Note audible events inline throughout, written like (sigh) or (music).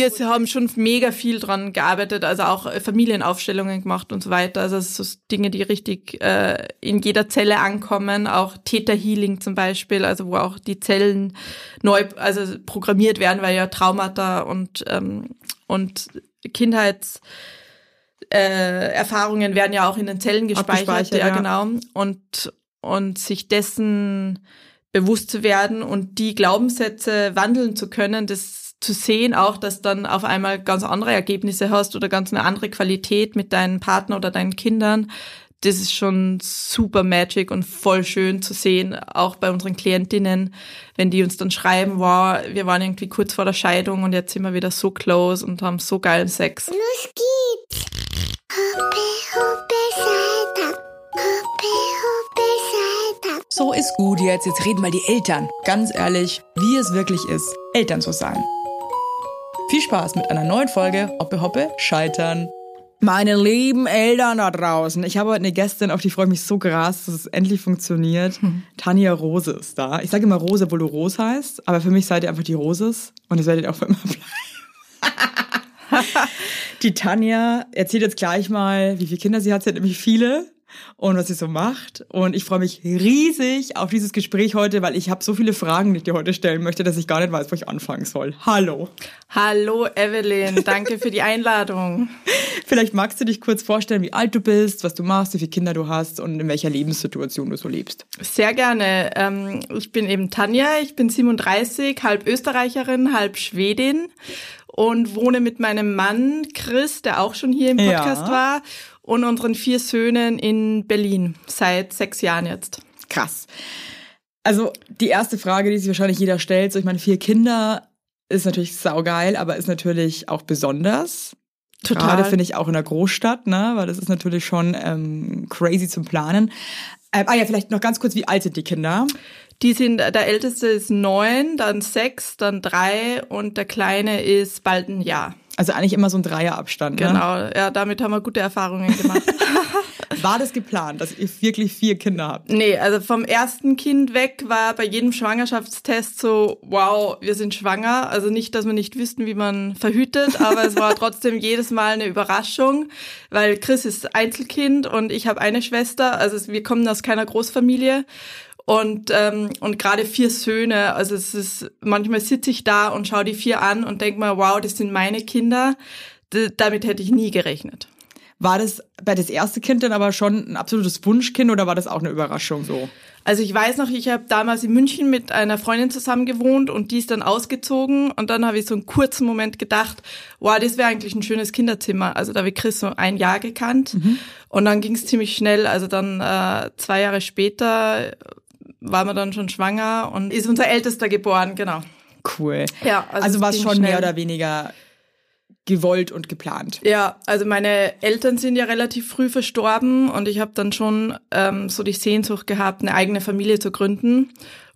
Wir haben schon mega viel dran gearbeitet, also auch äh, Familienaufstellungen gemacht und so weiter. Also so Dinge, die richtig äh, in jeder Zelle ankommen, auch Täterhealing zum Beispiel, also wo auch die Zellen neu, also programmiert werden, weil ja Traumata und ähm, und Kindheits äh, Erfahrungen werden ja auch in den Zellen gespeichert, ja, ja, genau. Und und sich dessen bewusst zu werden und die Glaubenssätze wandeln zu können, das zu sehen auch, dass dann auf einmal ganz andere Ergebnisse hast oder ganz eine andere Qualität mit deinen Partner oder deinen Kindern. Das ist schon super magic und voll schön zu sehen, auch bei unseren Klientinnen, wenn die uns dann schreiben, wow, wir waren irgendwie kurz vor der Scheidung und jetzt sind wir wieder so close und haben so geilen Sex. Los geht's! Hoppe, hoppe, Hoppe, hoppe, So ist gut jetzt. Jetzt reden mal die Eltern. Ganz ehrlich, wie es wirklich ist, Eltern zu sein. Viel Spaß mit einer neuen Folge Hoppe Hoppe Scheitern. Meine lieben Eltern da draußen. Ich habe heute eine Gästin, auf die freue ich mich so krass, dass es endlich funktioniert. Hm. Tanja Rose ist da. Ich sage immer Rose, obwohl du Rose heißt, aber für mich seid ihr einfach die Roses und das werdet ihr auch für immer bleiben. (laughs) die Tanja erzählt jetzt gleich mal, wie viele Kinder sie hat. Sie hat nämlich viele und was sie so macht. Und ich freue mich riesig auf dieses Gespräch heute, weil ich habe so viele Fragen, die ich dir heute stellen möchte, dass ich gar nicht weiß, wo ich anfangen soll. Hallo. Hallo Evelyn, danke für die Einladung. (laughs) Vielleicht magst du dich kurz vorstellen, wie alt du bist, was du machst, wie viele Kinder du hast und in welcher Lebenssituation du so lebst. Sehr gerne. Ähm, ich bin eben Tanja, ich bin 37, halb Österreicherin, halb Schwedin und wohne mit meinem Mann Chris, der auch schon hier im Podcast ja. war und unseren vier Söhnen in Berlin seit sechs Jahren jetzt. Krass. Also die erste Frage, die sich wahrscheinlich jeder stellt, so ich meine, vier Kinder ist natürlich saugeil, aber ist natürlich auch besonders. Total. Gerade finde ich auch in der Großstadt, ne, weil das ist natürlich schon ähm, crazy zum Planen. Ähm, ah ja, vielleicht noch ganz kurz, wie alt sind die Kinder? Die sind, der älteste ist neun, dann sechs, dann drei und der kleine ist bald ein Jahr. Also eigentlich immer so ein Dreierabstand. Ne? Genau, ja, damit haben wir gute Erfahrungen gemacht. (laughs) war das geplant, dass ihr wirklich vier Kinder habt? Nee, also vom ersten Kind weg war bei jedem Schwangerschaftstest so, wow, wir sind schwanger. Also nicht, dass wir nicht wüssten, wie man verhütet, aber es war trotzdem (laughs) jedes Mal eine Überraschung, weil Chris ist Einzelkind und ich habe eine Schwester. Also wir kommen aus keiner Großfamilie und, ähm, und gerade vier Söhne, also es ist, manchmal sitze ich da und schaue die vier an und denke mal, wow, das sind meine Kinder. D damit hätte ich nie gerechnet. War das bei das erste Kind denn aber schon ein absolutes Wunschkind oder war das auch eine Überraschung so? Also ich weiß noch, ich habe damals in München mit einer Freundin zusammen gewohnt und die ist dann ausgezogen und dann habe ich so einen kurzen Moment gedacht, wow, das wäre eigentlich ein schönes Kinderzimmer. Also da habe ich Chris so ein Jahr gekannt mhm. und dann ging es ziemlich schnell. Also dann äh, zwei Jahre später war man dann schon schwanger und ist unser Ältester geboren, genau. Cool. Ja, also, also war es schon schnell. mehr oder weniger gewollt und geplant. Ja, also meine Eltern sind ja relativ früh verstorben und ich habe dann schon ähm, so die Sehnsucht gehabt, eine eigene Familie zu gründen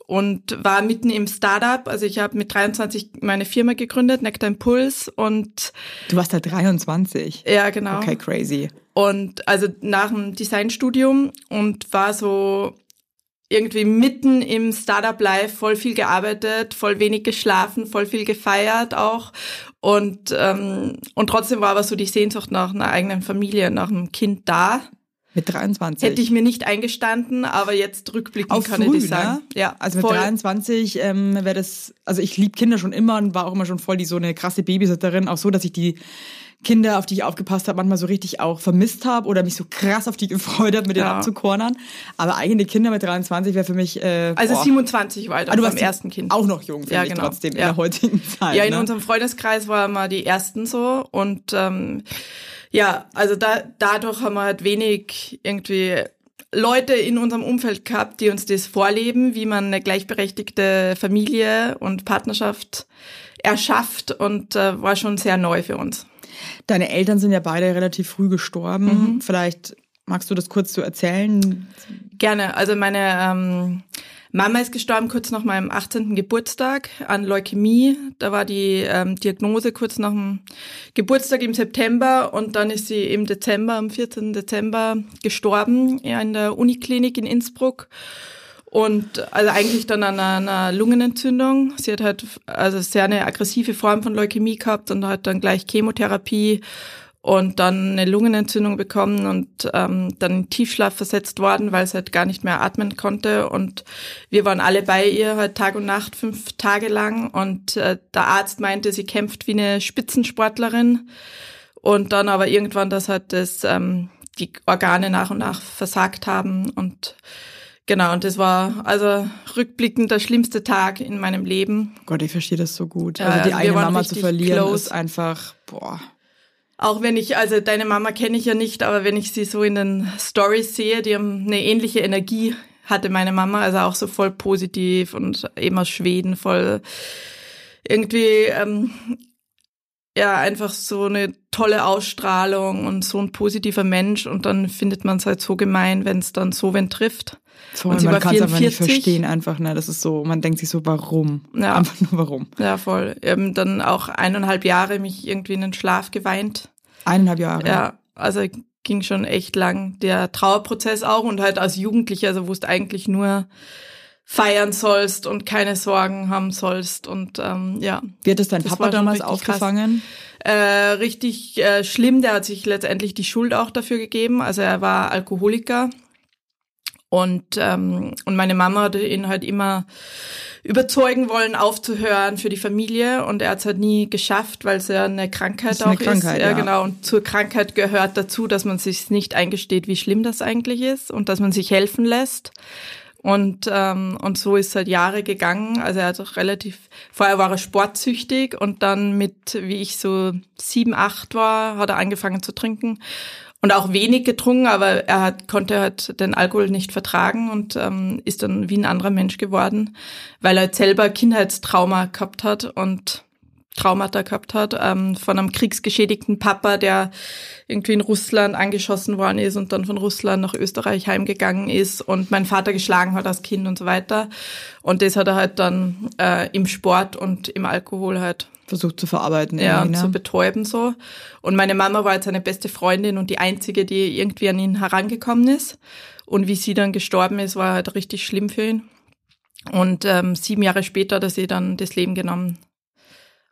und war mitten im Startup. Also ich habe mit 23 meine Firma gegründet, Nectar Impuls und Du warst da 23? Ja, genau. Okay, crazy. Und also nach dem Designstudium und war so irgendwie mitten im Startup-Life voll viel gearbeitet, voll wenig geschlafen, voll viel gefeiert auch. Und, ähm, und trotzdem war aber so die Sehnsucht nach einer eigenen Familie, nach einem Kind da. Mit 23? Hätte ich mir nicht eingestanden, aber jetzt rückblickend auch kann früh, ich sagen. Ne? Ja, also mit voll. 23 ähm, wäre das, also ich liebe Kinder schon immer und war auch immer schon voll die so eine krasse Babysitterin, auch so, dass ich die Kinder, auf die ich aufgepasst habe, manchmal so richtig auch vermisst habe oder mich so krass auf die gefreut habe, mit denen ja. abzukornern. Aber eigene Kinder mit 23 wäre für mich. Äh, also boah. 27 weiter ah, du beim ersten Kind. Auch noch jung, finde ja, genau. ich trotzdem ja. in der heutigen (laughs) Zeit. Ja, in ne? unserem Freundeskreis waren wir die ersten so und ähm, ja, also da, dadurch haben wir halt wenig irgendwie Leute in unserem Umfeld gehabt, die uns das vorleben, wie man eine gleichberechtigte Familie und Partnerschaft erschafft und äh, war schon sehr neu für uns. Deine Eltern sind ja beide relativ früh gestorben. Mhm. Vielleicht magst du das kurz so erzählen? Gerne. Also meine ähm, Mama ist gestorben kurz nach meinem 18. Geburtstag an Leukämie. Da war die ähm, Diagnose kurz nach dem Geburtstag im September und dann ist sie im Dezember, am 14. Dezember gestorben ja, in der Uniklinik in Innsbruck. Und also eigentlich dann an einer, Lungenentzündung. Sie hat halt also sehr eine aggressive Form von Leukämie gehabt und hat dann gleich Chemotherapie und dann eine Lungenentzündung bekommen und ähm, dann in Tiefschlaf versetzt worden, weil sie halt gar nicht mehr atmen konnte. Und wir waren alle bei ihr halt Tag und Nacht fünf Tage lang. Und äh, der Arzt meinte, sie kämpft wie eine Spitzensportlerin. Und dann aber irgendwann, dass halt das ähm, die Organe nach und nach versagt haben und Genau, und das war also rückblickend der schlimmste Tag in meinem Leben. Gott, ich verstehe das so gut. Also die eigene Mama zu verlieren close. ist einfach, boah. Auch wenn ich, also deine Mama kenne ich ja nicht, aber wenn ich sie so in den Stories sehe, die haben eine ähnliche Energie hatte meine Mama, also auch so voll positiv und eben aus Schweden, voll irgendwie ähm, ja einfach so eine tolle Ausstrahlung und so ein positiver Mensch und dann findet man es halt so gemein, wenn es dann so wen trifft. Voll, und sie man kann es einfach nicht verstehen einfach, ne? Das ist so, man denkt sich so, warum? Ja. Einfach nur warum. Ja, voll. Eben dann auch eineinhalb Jahre mich irgendwie in den Schlaf geweint. Eineinhalb Jahre? Ja, also ging schon echt lang. Der Trauerprozess auch und halt als Jugendlicher, also wusste eigentlich nur feiern sollst und keine Sorgen haben sollst und ähm, ja. Wie hat es dein Papa damals aufgefangen? Äh, richtig äh, schlimm, der hat sich letztendlich die Schuld auch dafür gegeben. Also er war Alkoholiker und, ähm, und meine Mama hat ihn halt immer überzeugen wollen, aufzuhören für die Familie. Und er hat es halt nie geschafft, weil es ja eine Krankheit ist auch eine Krankheit, ist. Ja, ja, genau. Und zur Krankheit gehört dazu, dass man sich nicht eingesteht, wie schlimm das eigentlich ist und dass man sich helfen lässt. Und, ähm, und so ist halt Jahre gegangen. Also er hat auch relativ, vorher war er sportsüchtig und dann mit, wie ich so sieben, acht war, hat er angefangen zu trinken und auch wenig getrunken, aber er hat, konnte halt den Alkohol nicht vertragen und ähm, ist dann wie ein anderer Mensch geworden, weil er selber Kindheitstrauma gehabt hat und Traumata gehabt hat ähm, von einem kriegsgeschädigten Papa, der irgendwie in Russland angeschossen worden ist und dann von Russland nach Österreich heimgegangen ist und mein Vater geschlagen hat als Kind und so weiter. Und das hat er halt dann äh, im Sport und im Alkohol halt versucht zu verarbeiten. Ja, und ne? zu betäuben so. Und meine Mama war jetzt seine beste Freundin und die einzige, die irgendwie an ihn herangekommen ist. Und wie sie dann gestorben ist, war halt richtig schlimm für ihn. Und ähm, sieben Jahre später hat er sie dann das Leben genommen.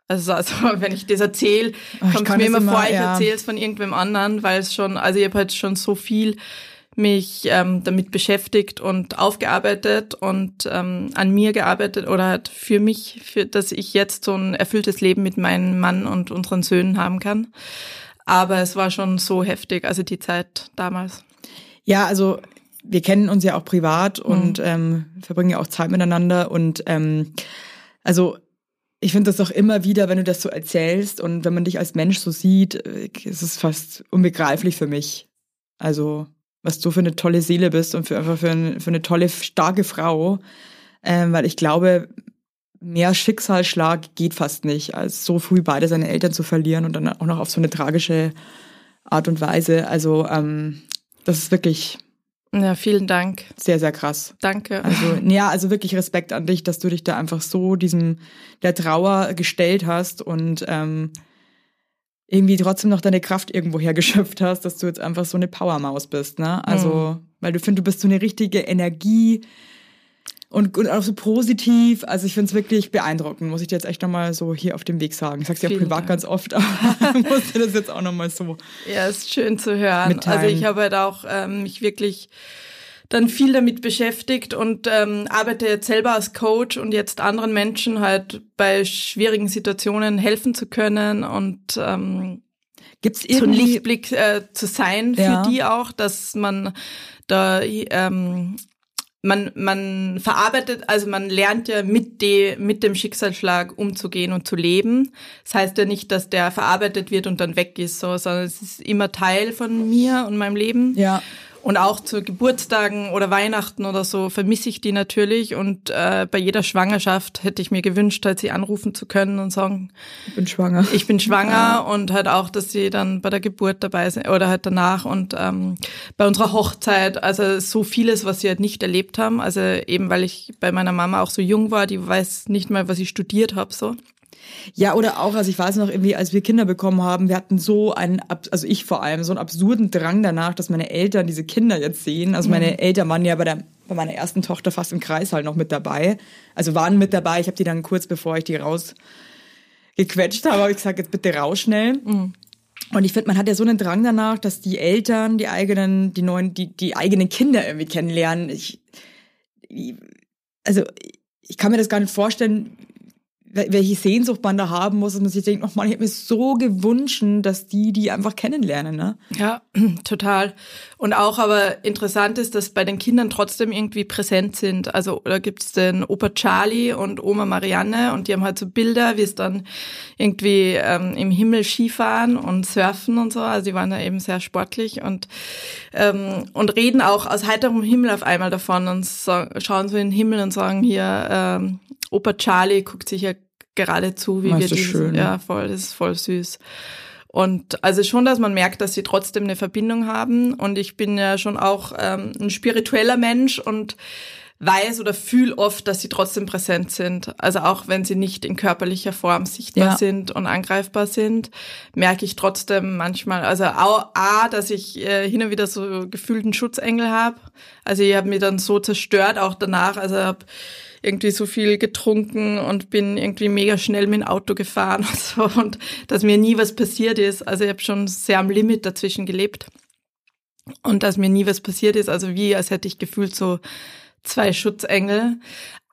Also, also (laughs) wenn ich das erzähle, kommt es mir immer vor, ich ja. erzähle es von irgendwem anderen, weil es schon, also ich habe halt schon so viel mich ähm, damit beschäftigt und aufgearbeitet und ähm, an mir gearbeitet oder halt für mich, für, dass ich jetzt so ein erfülltes Leben mit meinem Mann und unseren Söhnen haben kann. Aber es war schon so heftig, also die Zeit damals. Ja, also wir kennen uns ja auch privat und mhm. ähm, verbringen ja auch Zeit miteinander und ähm, also ich finde das auch immer wieder, wenn du das so erzählst und wenn man dich als Mensch so sieht, äh, ist es fast unbegreiflich für mich. Also was du für eine tolle Seele bist und für einfach für, ein, für eine tolle, starke Frau. Ähm, weil ich glaube, mehr Schicksalsschlag geht fast nicht, als so früh beide seine Eltern zu verlieren und dann auch noch auf so eine tragische Art und Weise. Also ähm, das ist wirklich ja, vielen Dank. Sehr, sehr krass. Danke. Also, ja, also wirklich Respekt an dich, dass du dich da einfach so diesem der Trauer gestellt hast und ähm, irgendwie trotzdem noch deine Kraft irgendwo hergeschöpft hast, dass du jetzt einfach so eine Powermaus bist, ne? Also, mhm. weil du findest, du bist so eine richtige Energie und, und auch so positiv. Also ich finde es wirklich beeindruckend, muss ich dir jetzt echt nochmal so hier auf dem Weg sagen. Ich sag's ja privat Dank. ganz oft, aber (laughs) muss dir das jetzt auch nochmal so. Ja, ist schön zu hören. Mitteilen. Also ich habe halt auch ähm, mich wirklich dann viel damit beschäftigt und ähm, arbeite jetzt selber als Coach und jetzt anderen Menschen halt bei schwierigen Situationen helfen zu können und ähm, Gibt's irgendwie so ein Lichtblick äh, zu sein für die auch, dass man da ähm, man man verarbeitet, also man lernt ja mit de, mit dem Schicksalsschlag umzugehen und zu leben. Das heißt ja nicht, dass der verarbeitet wird und dann weg ist, so, sondern es ist immer Teil von mir und meinem Leben. Ja. Und auch zu Geburtstagen oder Weihnachten oder so vermisse ich die natürlich. Und äh, bei jeder Schwangerschaft hätte ich mir gewünscht, halt sie anrufen zu können und sagen, ich bin schwanger. Ich bin schwanger ja. und halt auch, dass sie dann bei der Geburt dabei sind oder halt danach und ähm, bei unserer Hochzeit. Also so vieles, was sie halt nicht erlebt haben. Also eben, weil ich bei meiner Mama auch so jung war, die weiß nicht mal, was ich studiert habe so. Ja, oder auch, also ich weiß noch irgendwie, als wir Kinder bekommen haben, wir hatten so einen, also ich vor allem, so einen absurden Drang danach, dass meine Eltern diese Kinder jetzt sehen. Also meine mhm. Eltern waren ja bei, der, bei meiner ersten Tochter fast im Kreis halt noch mit dabei. Also waren mit dabei. Ich habe die dann kurz bevor ich die rausgequetscht habe, habe ich gesagt, jetzt bitte raus schnell. Mhm. Und ich finde, man hat ja so einen Drang danach, dass die Eltern die eigenen, die neuen, die, die eigenen Kinder irgendwie kennenlernen. Ich, also ich kann mir das gar nicht vorstellen, welche Sehnsucht man da haben muss, dass man sich denkt, oh Mann, ich habe mir so gewünscht, dass die die einfach kennenlernen. Ne? Ja, (clears throat) total. Und auch aber interessant ist, dass bei den Kindern trotzdem irgendwie präsent sind. Also da gibt's den Opa Charlie und Oma Marianne und die haben halt so Bilder, wie es dann irgendwie ähm, im Himmel Skifahren und surfen und so. Also die waren da eben sehr sportlich und ähm, und reden auch aus heiterem Himmel auf einmal davon und so, schauen so in den Himmel und sagen hier, ähm, Opa Charlie guckt sich ja gerade zu, wie wir schön. ja voll, das ist voll süß. Und also schon, dass man merkt, dass sie trotzdem eine Verbindung haben. Und ich bin ja schon auch ähm, ein spiritueller Mensch und weiß oder fühle oft, dass sie trotzdem präsent sind. Also auch wenn sie nicht in körperlicher Form sichtbar ja. sind und angreifbar sind, merke ich trotzdem manchmal, also auch A, dass ich äh, hin und wieder so gefühlten Schutzengel habe. Also ich habe mir dann so zerstört, auch danach. Also habe irgendwie so viel getrunken und bin irgendwie mega schnell mit dem Auto gefahren (laughs) und so und dass mir nie was passiert ist. Also ich habe schon sehr am Limit dazwischen gelebt und dass mir nie was passiert ist. Also wie, als hätte ich gefühlt so zwei Schutzengel.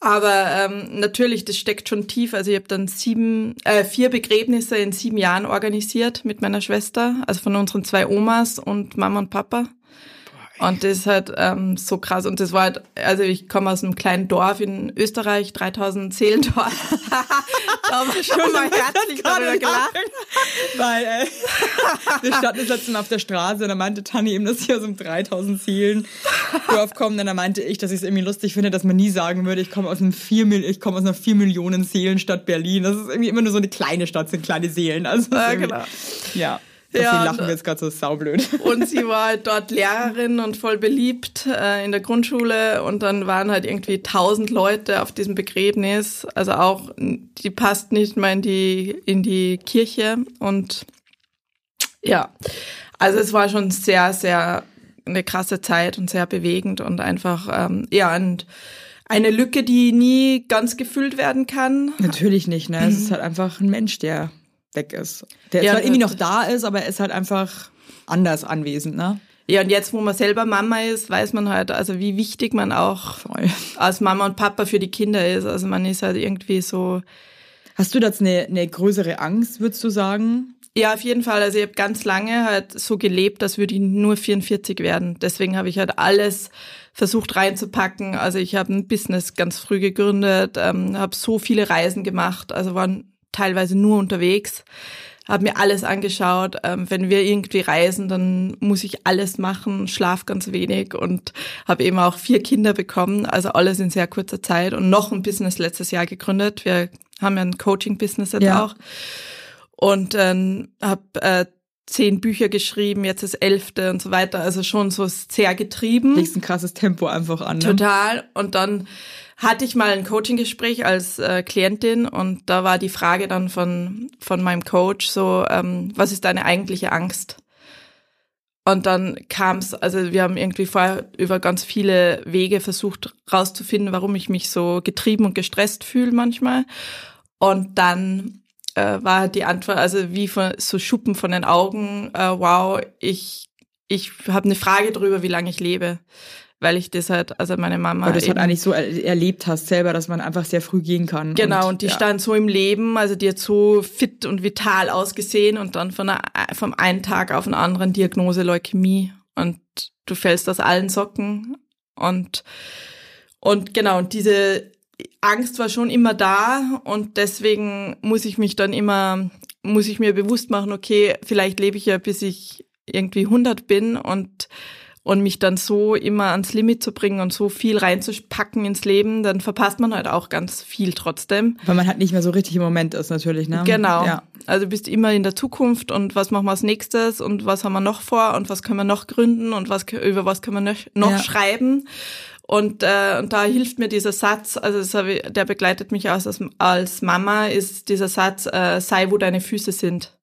Aber ähm, natürlich, das steckt schon tief. Also ich habe dann sieben, äh, vier Begräbnisse in sieben Jahren organisiert mit meiner Schwester, also von unseren zwei Omas und Mama und Papa. Und das ist halt ähm, so krass. Und das war halt, also ich komme aus einem kleinen Dorf in Österreich, 3000 Seelendorf. (laughs) da war schon mal herzlich darüber gelacht. Weil äh, (laughs) wir standen letztens auf der Straße und da meinte Tanni eben, dass ich aus einem 3000 Seelendorf komme. Und dann meinte ich, dass ich es irgendwie lustig finde, dass man nie sagen würde, ich komme aus einem 4 ich komme aus einer 4 Millionen Seelenstadt Berlin. Das ist irgendwie immer nur so eine kleine Stadt, sind kleine Seelen. Also ja, genau. Ja. Dass ja, sie lachen jetzt gerade so saublöd. (laughs) Und sie war halt dort Lehrerin und voll beliebt äh, in der Grundschule und dann waren halt irgendwie tausend Leute auf diesem Begräbnis. Also auch, die passt nicht mal in die, in die Kirche und ja, also es war schon sehr, sehr eine krasse Zeit und sehr bewegend und einfach, ähm, ja, und eine Lücke, die nie ganz gefüllt werden kann. Natürlich nicht, ne? Es ist halt einfach ein Mensch, der weg ist. Der ja, zwar irgendwie noch da ist, aber er ist halt einfach anders anwesend, ne? Ja, und jetzt, wo man selber Mama ist, weiß man halt, also wie wichtig man auch Voll. als Mama und Papa für die Kinder ist. Also man ist halt irgendwie so. Hast du jetzt eine, eine größere Angst, würdest du sagen? Ja, auf jeden Fall. Also ich habe ganz lange halt so gelebt, als würde ich nur 44 werden. Deswegen habe ich halt alles versucht reinzupacken. Also ich habe ein Business ganz früh gegründet, ähm, habe so viele Reisen gemacht, also waren teilweise nur unterwegs, habe mir alles angeschaut. Ähm, wenn wir irgendwie reisen, dann muss ich alles machen, schlaf ganz wenig und habe eben auch vier Kinder bekommen, also alles in sehr kurzer Zeit und noch ein Business letztes Jahr gegründet. Wir haben ja ein Coaching-Business jetzt ja. auch und ähm, habe äh, zehn Bücher geschrieben, jetzt das elfte und so weiter. Also schon so sehr getrieben. Legst ein krasses Tempo einfach an. Ne? Total. Und dann hatte ich mal ein Coaching-Gespräch als äh, Klientin und da war die Frage dann von, von meinem Coach so, ähm, was ist deine eigentliche Angst? Und dann kam es, also wir haben irgendwie vorher über ganz viele Wege versucht rauszufinden, warum ich mich so getrieben und gestresst fühle manchmal. Und dann äh, war die Antwort, also wie von so Schuppen von den Augen, äh, wow, ich, ich habe eine Frage darüber, wie lange ich lebe weil ich das halt, also meine Mama. Weil du das halt eigentlich so erlebt hast selber, dass man einfach sehr früh gehen kann. Genau, und, und die ja. stand so im Leben, also die hat so fit und vital ausgesehen und dann von einer, vom einen Tag auf den anderen Diagnose Leukämie und du fällst aus allen Socken und, und genau, und diese Angst war schon immer da und deswegen muss ich mich dann immer, muss ich mir bewusst machen, okay, vielleicht lebe ich ja bis ich irgendwie 100 bin und und mich dann so immer ans Limit zu bringen und so viel reinzupacken ins Leben, dann verpasst man halt auch ganz viel trotzdem. Weil man halt nicht mehr so richtig im Moment ist natürlich, ne? Genau. Ja. Also du bist immer in der Zukunft und was machen wir als nächstes und was haben wir noch vor und was können wir noch gründen und was über was können wir noch, noch ja. schreiben. Und, äh, und da hilft mir dieser Satz, also ich, der begleitet mich aus, als, als Mama, ist dieser Satz, äh, sei wo deine Füße sind.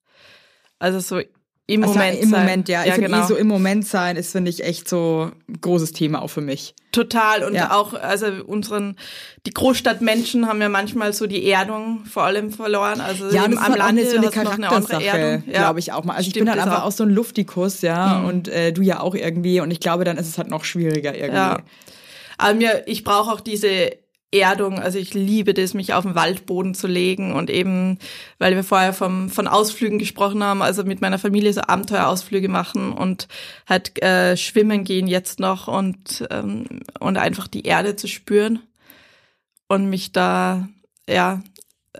Also so im also Moment Im sein. Moment, ja. Ich ja, finde eh genau. eh so im Moment sein ist, finde ich, echt so ein großes Thema auch für mich. Total. Und ja. auch, also unseren, die Großstadtmenschen haben ja manchmal so die Erdung vor allem verloren. Also ja, das am ist Land so eine Charaktersache, ja. glaube ich auch mal. Also Stimmt ich bin halt einfach auch. auch so ein Luftikus, ja. Mhm. Und äh, du ja auch irgendwie. Und ich glaube, dann ist es halt noch schwieriger irgendwie. Ja. Aber mir, ich brauche auch diese Erdung. Also ich liebe das, mich auf den Waldboden zu legen und eben, weil wir vorher vom, von Ausflügen gesprochen haben, also mit meiner Familie so Abenteuerausflüge machen und halt äh, schwimmen gehen jetzt noch und, ähm, und einfach die Erde zu spüren und mich da, ja,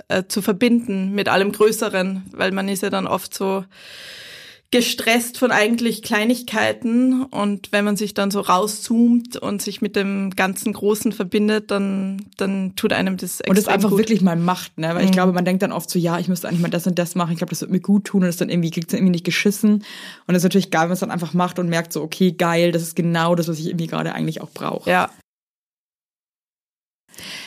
äh, zu verbinden mit allem Größeren, weil man ist ja dann oft so, gestresst von eigentlich Kleinigkeiten und wenn man sich dann so rauszoomt und sich mit dem ganzen Großen verbindet, dann, dann tut einem das extrem Und das einfach gut. wirklich mal macht, ne? Weil mhm. ich glaube, man denkt dann oft so, ja, ich müsste eigentlich mal das und das machen, ich glaube, das wird mir gut tun und das dann irgendwie, kriegt es irgendwie nicht geschissen und das ist natürlich geil, wenn man es dann einfach macht und merkt so, okay, geil, das ist genau das, was ich irgendwie gerade eigentlich auch brauche. Ja.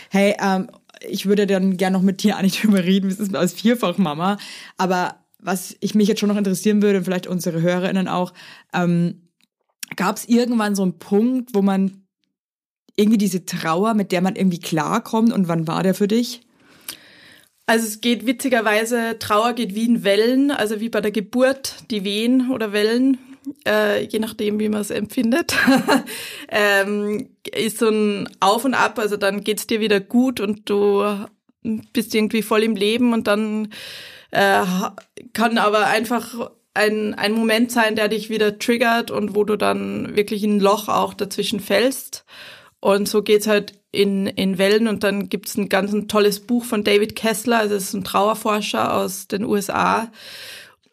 Hey, ähm, ich würde dann gerne noch mit dir (laughs) eigentlich drüber reden, es ist als Vierfachmama, aber was ich mich jetzt schon noch interessieren würde und vielleicht unsere HörerInnen auch, ähm, gab es irgendwann so einen Punkt, wo man irgendwie diese Trauer, mit der man irgendwie klarkommt und wann war der für dich? Also es geht witzigerweise, Trauer geht wie in Wellen, also wie bei der Geburt, die Wehen oder Wellen, äh, je nachdem, wie man es empfindet, (laughs) ähm, ist so ein Auf und Ab, also dann geht's dir wieder gut und du bist irgendwie voll im Leben und dann äh, kann aber einfach ein, ein Moment sein, der dich wieder triggert und wo du dann wirklich in ein Loch auch dazwischen fällst. Und so geht's halt in, in Wellen. Und dann gibt's ein ganz ein tolles Buch von David Kessler, also ist ein Trauerforscher aus den USA.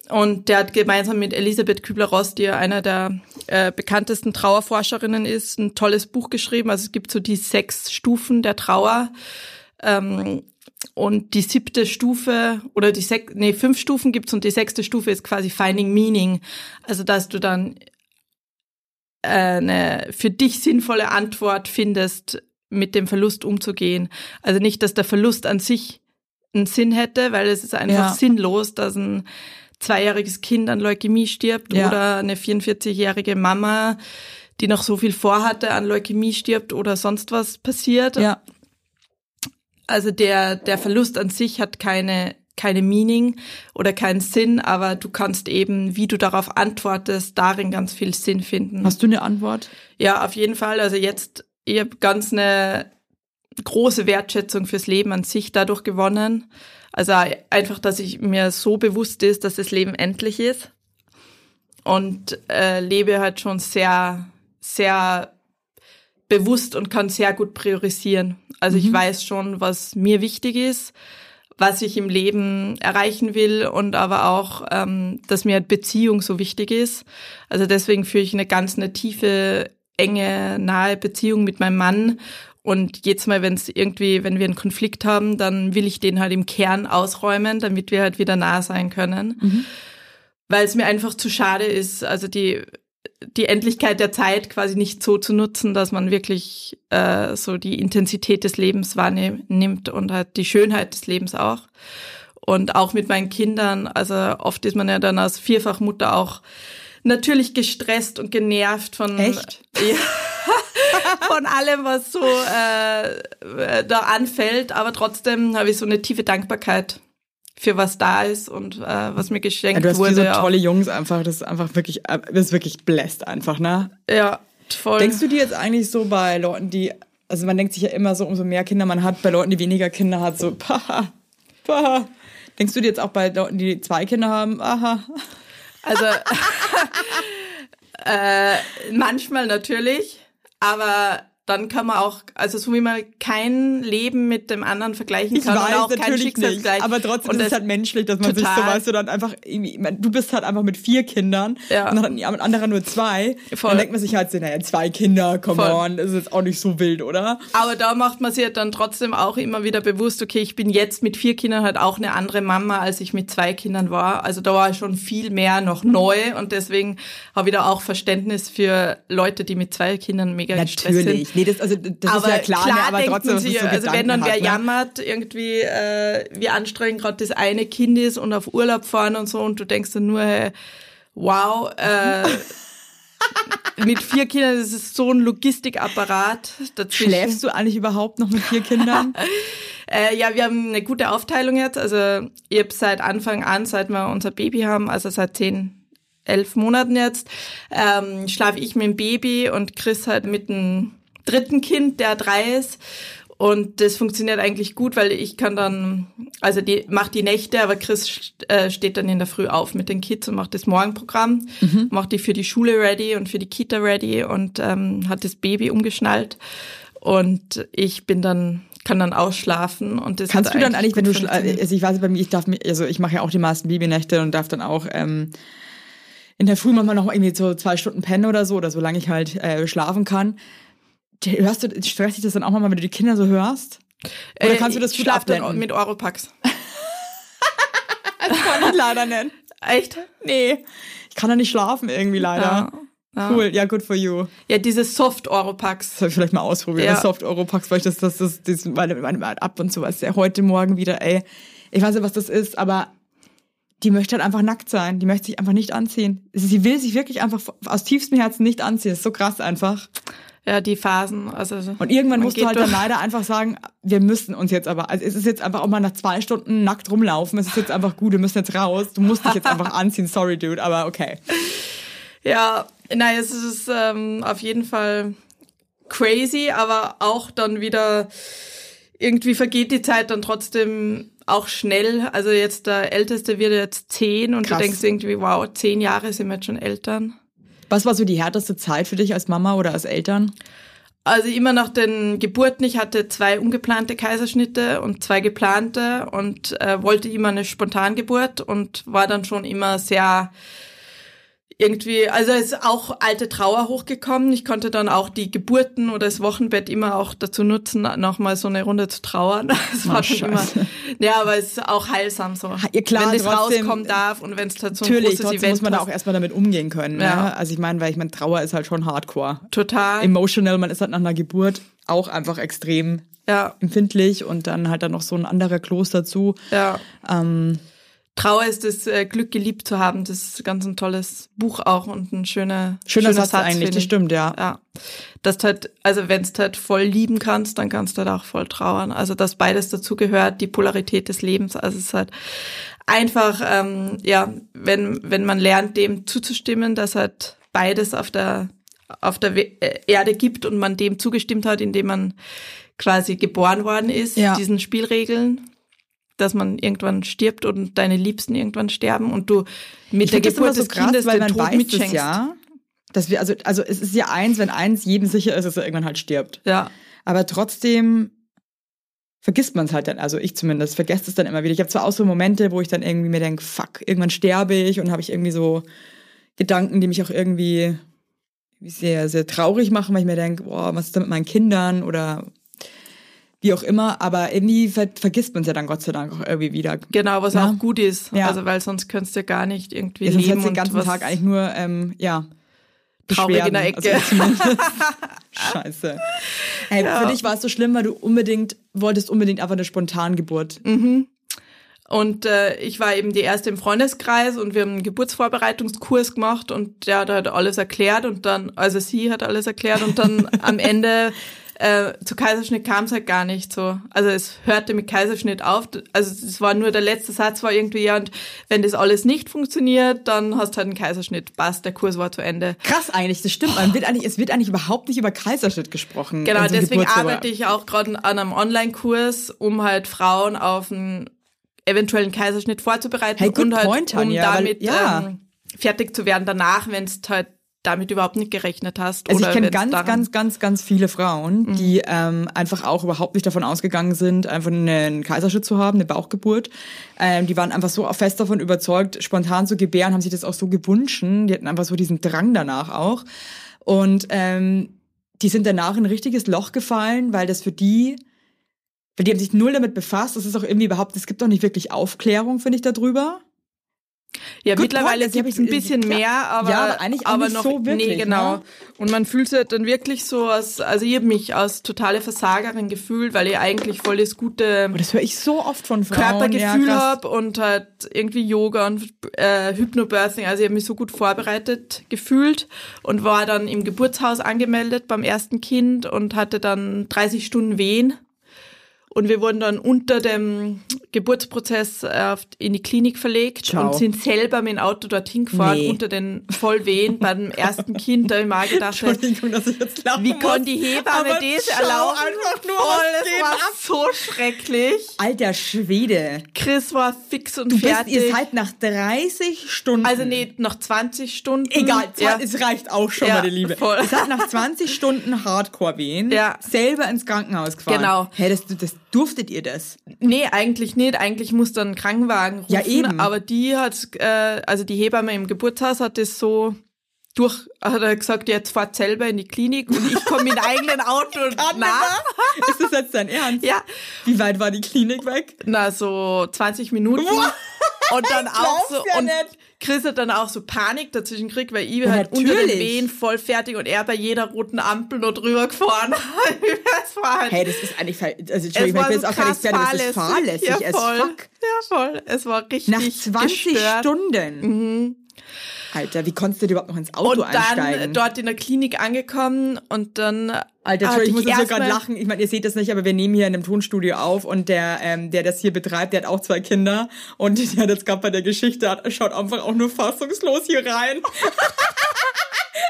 Und der hat gemeinsam mit Elisabeth Kübler-Ross, die ja einer der äh, bekanntesten Trauerforscherinnen ist, ein tolles Buch geschrieben. Also es gibt so die sechs Stufen der Trauer. Ähm, und die siebte Stufe oder die sech nee, fünf Stufen gibt's und die sechste Stufe ist quasi Finding Meaning. Also dass du dann äh, eine für dich sinnvolle Antwort findest, mit dem Verlust umzugehen. Also nicht, dass der Verlust an sich einen Sinn hätte, weil es ist einfach ja. sinnlos, dass ein zweijähriges Kind an Leukämie stirbt ja. oder eine 44-jährige Mama, die noch so viel vorhatte, an Leukämie stirbt oder sonst was passiert. Ja. Also der, der Verlust an sich hat keine, keine Meaning oder keinen Sinn, aber du kannst eben, wie du darauf antwortest, darin ganz viel Sinn finden. Hast du eine Antwort? Ja, auf jeden Fall. Also jetzt, ich habe ganz eine große Wertschätzung fürs Leben an sich dadurch gewonnen. Also einfach, dass ich mir so bewusst ist, dass das Leben endlich ist und äh, lebe halt schon sehr, sehr bewusst und kann sehr gut priorisieren. Also mhm. ich weiß schon, was mir wichtig ist, was ich im Leben erreichen will und aber auch, ähm, dass mir Beziehung so wichtig ist. Also deswegen führe ich eine ganz eine tiefe, enge, nahe Beziehung mit meinem Mann. Und jedes Mal, wenn es irgendwie, wenn wir einen Konflikt haben, dann will ich den halt im Kern ausräumen, damit wir halt wieder nah sein können. Mhm. Weil es mir einfach zu schade ist. Also die die Endlichkeit der Zeit quasi nicht so zu nutzen, dass man wirklich äh, so die Intensität des Lebens wahrnimmt und halt die Schönheit des Lebens auch. Und auch mit meinen Kindern, also oft ist man ja dann als Vierfachmutter auch natürlich gestresst und genervt von Echt? (laughs) Ja, von allem, was so äh, da anfällt. Aber trotzdem habe ich so eine tiefe Dankbarkeit für was da ist und äh, was mir geschenkt ja, du hast wurde. Du so tolle Jungs einfach, das ist einfach wirklich, das ist wirklich bläst einfach, ne? Ja, voll. Denkst du dir jetzt eigentlich so bei Leuten, die, also man denkt sich ja immer so, umso mehr Kinder man hat, bei Leuten, die weniger Kinder hat, so, (laughs) paha, paha. Denkst du dir jetzt auch bei Leuten, die zwei Kinder haben, aha? Also, (laughs) äh, manchmal natürlich, aber dann kann man auch, also so wie man kein Leben mit dem anderen vergleichen kann ich weiß, auch kein Schicksalsgleich. Nicht, aber trotzdem und ist es halt menschlich, dass man total. sich so, weißt du, dann einfach irgendwie, du bist halt einfach mit vier Kindern ja. und dann hat ein anderer nur zwei. Voll. Dann denkt man sich halt so, naja, zwei Kinder, come Voll. on, das ist jetzt auch nicht so wild, oder? Aber da macht man sich halt dann trotzdem auch immer wieder bewusst, okay, ich bin jetzt mit vier Kindern halt auch eine andere Mama, als ich mit zwei Kindern war. Also da war schon viel mehr noch neu und deswegen habe ich da auch Verständnis für Leute, die mit zwei Kindern mega Natürlich, gestresst sind Nee, das, also, das aber ist ja klar, klar ne, aber trotzdem, man sich, so also wenn dann wer hat, ne? jammert, irgendwie, äh, wie anstrengend gerade das eine Kind ist und auf Urlaub fahren und so und du denkst dann nur, hey, wow, äh, mit vier Kindern, das ist so ein Logistikapparat. Dazwischen. Schläfst du eigentlich überhaupt noch mit vier Kindern? (laughs) Äh, ja, wir haben eine gute Aufteilung jetzt. Also ich habe seit Anfang an, seit wir unser Baby haben, also seit zehn, elf Monaten jetzt, ähm, schlafe ich mit dem Baby und Chris halt mit dem dritten Kind, der drei ist. Und das funktioniert eigentlich gut, weil ich kann dann, also die macht die Nächte, aber Chris äh, steht dann in der Früh auf mit den Kids und macht das Morgenprogramm, Mhm. macht die für die Schule ready und für die Kita ready und ähm, hat das Baby umgeschnallt. Und ich bin dann, kann dann ausschlafen und das Kannst du dann eigentlich, wenn du, also ich weiß bei mir, ich darf mir, also ich mache ja auch die meisten Babynächte und darf dann auch ähm, in der Früh manchmal noch irgendwie so zwei Stunden pennen oder so, oder solange ich halt äh, schlafen kann. Hörst du, stresst dich das dann auch mal, wenn du die Kinder so hörst? Oder kannst du das gut schlaf abblenden? mit Europax. (laughs) (laughs) Kann ich leider nennen. Echt? Nee. Ich kann da nicht schlafen irgendwie leider. Ja. Ja. Cool, ja, good for you. Ja, dieses Soft Europax. Das soll ich vielleicht mal ausprobieren. Ja. Das Soft Europax, weil ich das, das, das, das weil, weil ab und zu was. Ja, heute Morgen wieder, ey. Ich weiß nicht, was das ist, aber die möchte halt einfach nackt sein. Die möchte sich einfach nicht anziehen. Sie will sich wirklich einfach aus tiefstem Herzen nicht anziehen. Das ist so krass einfach. Ja, die Phasen. Also Und irgendwann musst du halt dann durch- leider einfach sagen, wir müssen uns jetzt aber, also es ist jetzt einfach auch mal nach zwei Stunden nackt rumlaufen. Es ist jetzt einfach gut, wir müssen jetzt raus. Du musst dich jetzt einfach (laughs) anziehen. Sorry, Dude, aber okay. Ja, nein, es ist ähm, auf jeden Fall crazy, aber auch dann wieder irgendwie vergeht die Zeit dann trotzdem auch schnell. Also jetzt der Älteste wird jetzt zehn und Krass. du denkst irgendwie, wow, zehn Jahre sind wir jetzt schon Eltern. Was war so die härteste Zeit für dich als Mama oder als Eltern? Also immer nach den Geburten, ich hatte zwei ungeplante Kaiserschnitte und zwei geplante und äh, wollte immer eine Spontangeburt und war dann schon immer sehr irgendwie, also es ist auch alte Trauer hochgekommen. Ich konnte dann auch die Geburten oder das Wochenbett immer auch dazu nutzen, nochmal so eine Runde zu trauern. (laughs) Das war dann immer, ja, aber es ist auch heilsam so. Ja, klar, wenn trotzdem- rauskommen darf und wenn es halt so ein großes trotzdem Event muss man da auch erstmal damit umgehen können. Ja. Ne? Also ich meine, weil ich meine, Trauer ist halt schon hardcore. Total. Emotional, man ist halt nach einer Geburt auch einfach extrem ja, empfindlich und dann halt dann noch so ein anderer Kloß dazu. ja. Ähm, Trauer ist das äh, Glück, geliebt zu haben. Das ist ganz ein tolles Buch auch und ein schöner, schöner, schöner Satz, eigentlich, finde das stimmt, ja. Ja. Dass du halt, also wenn du halt voll lieben kannst, dann kannst du halt auch voll trauern. Also dass beides dazu gehört, die Polarität des Lebens. Also es ist halt einfach, ähm, ja, wenn, wenn man lernt, dem zuzustimmen, dass halt beides auf der, auf der We äh, Erde gibt und man dem zugestimmt hat, indem man quasi geboren worden ist, Ja. diesen Spielregeln, dass man irgendwann stirbt und deine Liebsten irgendwann sterben und du mit Ich der Geburt so des krass, Kindes weil den man Tod mitschenkst. ja, dass wir, also, also es ist ja eins, wenn eins jedem sicher ist, dass er irgendwann halt stirbt. Ja. Aber trotzdem vergisst man es halt dann, also ich zumindest, vergesst es dann immer wieder. Ich habe zwar auch so Momente, wo ich dann irgendwie mir denke, fuck, irgendwann sterbe ich und habe ich irgendwie so Gedanken, die mich auch irgendwie sehr, sehr traurig machen, weil ich mir denke, boah, was ist da mit meinen Kindern oder wie auch immer, aber irgendwie ver vergisst man es ja dann Gott sei Dank auch irgendwie wieder. Genau, was Ja. auch gut ist. Ja. Also weil sonst könntest du ja gar nicht irgendwie Ja, sonst leben und den ganzen Tag eigentlich nur, ähm, ja, Traurig in der. Ecke. Also. (laughs) Scheiße. Hey, Ja. Für dich war es so schlimm, weil du unbedingt, wolltest unbedingt einfach eine Spontangeburt. Und äh, ich war eben die erste im Freundeskreis und wir haben einen Geburtsvorbereitungskurs gemacht und der hat halt alles erklärt und dann, also sie hat alles erklärt und dann (laughs) am Ende äh, zu Kaiserschnitt kam es halt gar nicht so. Also es hörte mit Kaiserschnitt auf. Also es war nur der letzte Satz war irgendwie, ja, und wenn das alles nicht funktioniert, dann hast du halt einen Kaiserschnitt. Passt, der Kurs war zu Ende. Krass eigentlich, das stimmt. Man wird eigentlich, es wird eigentlich überhaupt nicht über Kaiserschnitt gesprochen. Genau, so deswegen Geburtsvorbe- arbeite ich auch gerade an einem Online-Kurs, um halt Frauen auf einen eventuellen Kaiserschnitt vorzubereiten Hey, und halt point, um Tanja, weil- damit ja. ähm, fertig zu werden danach, wenn es halt damit überhaupt nicht gerechnet hast. Also ich kenne ganz, ganz, ganz, ganz viele Frauen, Mhm. die ähm, einfach auch überhaupt nicht davon ausgegangen sind, einfach einen Kaiserschnitt zu haben, eine Bauchgeburt. Ähm, die waren einfach so fest davon überzeugt, spontan zu gebären, haben sich das auch so gewünscht. Die hatten einfach so diesen Drang danach auch. Und ähm, die sind danach in ein richtiges Loch gefallen, weil das für die, weil die haben sich null damit befasst. Das ist auch irgendwie überhaupt, es gibt auch nicht wirklich Aufklärung, finde ich, darüber. Ja, Good mittlerweile gibt es ein bisschen ja, mehr, aber, ja, aber eigentlich aber noch, so wirklich, nee, genau. Ne? Und man fühlt sich dann wirklich so als, also ich habe mich als totale Versagerin gefühlt, weil ich eigentlich voll das gute aber das höre ich so oft von Frauen. Körpergefühl ja, habe und halt irgendwie Yoga und äh, Hypnobirthing. Also ich habe mich so gut vorbereitet gefühlt und war dann im Geburtshaus angemeldet beim ersten Kind und hatte dann 30 Stunden Wehen und wir wurden dann unter dem Geburtsprozess äh, in die Klinik verlegt Ciao. und sind selber mit dem Auto dorthin gefahren, nee. unter den Vollwehen beim ersten Kind. Da habe ich mal gedacht, Entschuldigung, dass ich jetzt lachen wie kann die Hebamme das erlauben? Einfach nur, das war ab. so schrecklich. Alter Schwede. Chris war fix und du fertig. Bist, ihr seid nach 30 Stunden. Also nee, nach 20 Stunden. Egal, ja. es reicht auch schon, ja, meine Liebe. Voll. Ihr seid nach 20 Stunden Hardcore-Wehen ja. selber ins Krankenhaus gefahren. Genau. Hey, das, das Durftet ihr das? Nee, eigentlich nicht. Eigentlich muss dann ein Krankenwagen rufen. Ja, eben. Aber die hat, äh, also die Hebamme im Geburtshaus hat das so durch, hat er gesagt, jetzt fahrt selber in die Klinik und ich komme mit (laughs) eigenen Auto nach. Ist das jetzt dein Ernst? Ja. Wie weit war die Klinik weg? Na, so 20 Minuten. Und dann auch so, und nicht. Chris hat dann auch so Panik dazwischen gekriegt, weil ich ja, halt natürlich. unter den Wehen voll fertig und er bei jeder roten Ampel noch drüber gefahren. (laughs) das war halt, hey, das ist eigentlich, also Entschuldigung, ich bin jetzt auch gar nicht fertig, das ist fahrlässig ja, voll. fuck. Ja, voll. Es war richtig Nach 20 gestört. Stunden? Mhm. Alter, wie konntest du überhaupt noch ins Auto und einsteigen? Und dann dort in der Klinik angekommen und dann Alter, Entschuldigung, ich muss jetzt gerade lachen. Ich meine, ihr seht das nicht, aber wir nehmen hier in einem Tonstudio auf und der, ähm, der das hier betreibt, der hat auch zwei Kinder und (laughs) der hat jetzt gerade bei der Geschichte, hat, schaut einfach auch nur fassungslos hier rein. (laughs)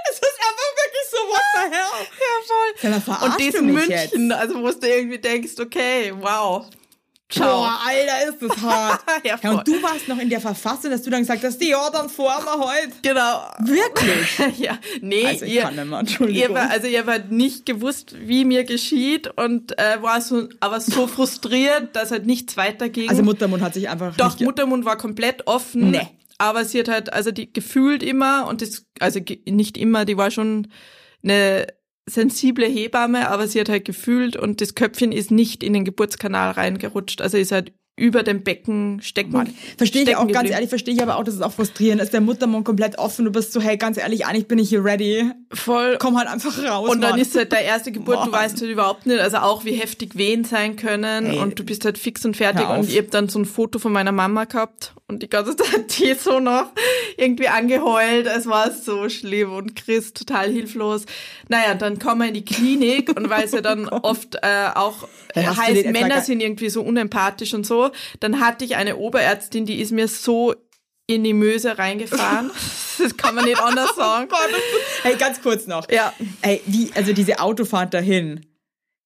es ist einfach wirklich so, what the hell? Ja, voll. und diesen München, jetzt? also wo du irgendwie denkst, okay, wow, Ciao. Boah, Alter, ist das hart. (laughs) ja, ja, und du warst noch in der Verfassung, dass du dann gesagt hast, ja, dann fahren wir heute. Genau. Wirklich? (laughs) ja, nee, also ich ihr, kann nicht mehr, Entschuldigung. Ihr war, also ihr habt nicht gewusst, wie mir geschieht und äh, war so, aber so frustriert, dass halt nichts weiterging. Also Muttermund hat sich einfach Doch, Muttermund war komplett offen. Nee. Aber sie hat halt, also die gefühlt immer und das, also nicht immer, die war schon eine sensible Hebamme, aber sie hat halt gefühlt und das Köpfchen ist nicht in den Geburtskanal reingerutscht. Also ist halt über dem Becken stecken. Verstehe ich auch geblieben. ganz ehrlich, verstehe ich aber auch, dass es auch frustrierend ist. Der Muttermund komplett offen, du bist so, hey, ganz ehrlich, eigentlich bin ich hier ready. Voll. Komm halt einfach raus. Und dann Mann. ist halt der erste Geburt, Mann. du weißt halt überhaupt nicht, also auch wie heftig Wehen sein können hey. und du bist halt fix und fertig und ich hab dann so ein Foto von meiner Mama gehabt und die ganze (laughs) Zeit die so noch irgendwie angeheult. Es war so schlimm und Chris total hilflos. Naja, dann kommen wir in die Klinik und weil es ja dann (laughs) oh oft äh, auch heißt, Männer sind irgendwie so unempathisch und so, dann hatte ich eine Oberärztin, die ist mir so in die Möse reingefahren. (laughs) Das kann man nicht anders sagen. (laughs) hey, ganz kurz noch. Ja. Ey, wie, also diese Autofahrt dahin,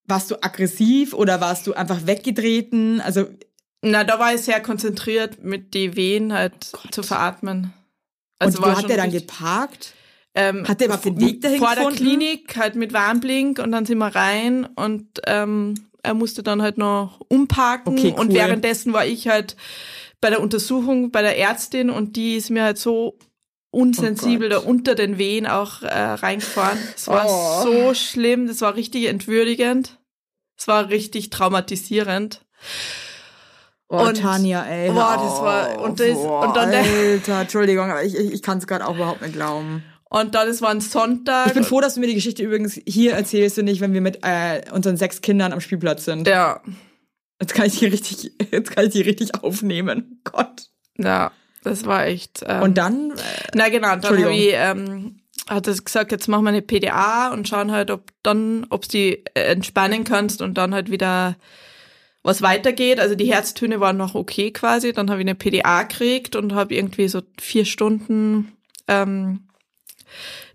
warst du aggressiv oder warst du einfach weggetreten? Also na, da war ich sehr konzentriert, mit die Wehen halt oh zu veratmen. Also und wo hat der dann geparkt? Ähm, hat der überhaupt den Weg dahin Vor gefunden? der Klinik, halt mit Warnblink und dann sind wir rein und ähm, er musste dann halt noch umparken okay, cool. und währenddessen war ich halt bei der Untersuchung bei der Ärztin und die ist mir halt so unsensibel oh da unter den Wehen auch äh, reingefahren. Es war oh. so schlimm, das war richtig entwürdigend. Es war richtig traumatisierend. Oh, und Tanja, ey. Boah, das war und das boah, und dann Alter, Entschuldigung, aber ich, ich, ich kann es gerade auch überhaupt nicht glauben. Und dann, es war ein Sonntag. Ich bin froh, dass du mir die Geschichte übrigens hier erzählst und nicht, wenn wir mit äh, unseren sechs Kindern am Spielplatz sind. Ja. Jetzt kann ich die richtig, (laughs) jetzt kann ich die richtig aufnehmen. Gott. Ja, das war echt. Ähm, und dann? Äh, na genau, dann habe ich, ähm, hat es gesagt, jetzt machen wir eine PDA und schauen halt, ob dann, ob du die äh, entspannen kannst und dann halt wieder was weitergeht. Also die Herztöne waren noch okay quasi. Dann habe ich eine PDA gekriegt und habe irgendwie so vier Stunden ähm,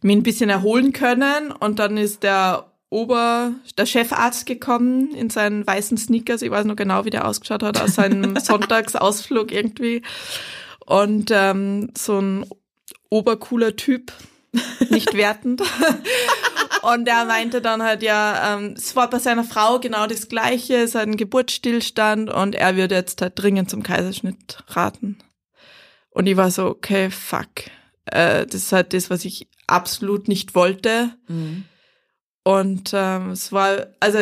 mich ein bisschen erholen können. Und dann ist der Ober, der Chefarzt gekommen in seinen weißen Sneakers. Ich weiß noch genau, wie der ausgeschaut hat aus seinem (laughs) Sonntagsausflug irgendwie. Und ähm, so ein obercooler Typ, (laughs) nicht wertend. Und er meinte dann halt, ja, ähm, es war bei seiner Frau genau das Gleiche, es hat einen Geburtsstillstand und er würde jetzt halt dringend zum Kaiserschnitt raten. Und ich war so, okay, fuck. Äh, das ist halt das, was ich absolut nicht wollte. Mhm. Und ähm, es war, also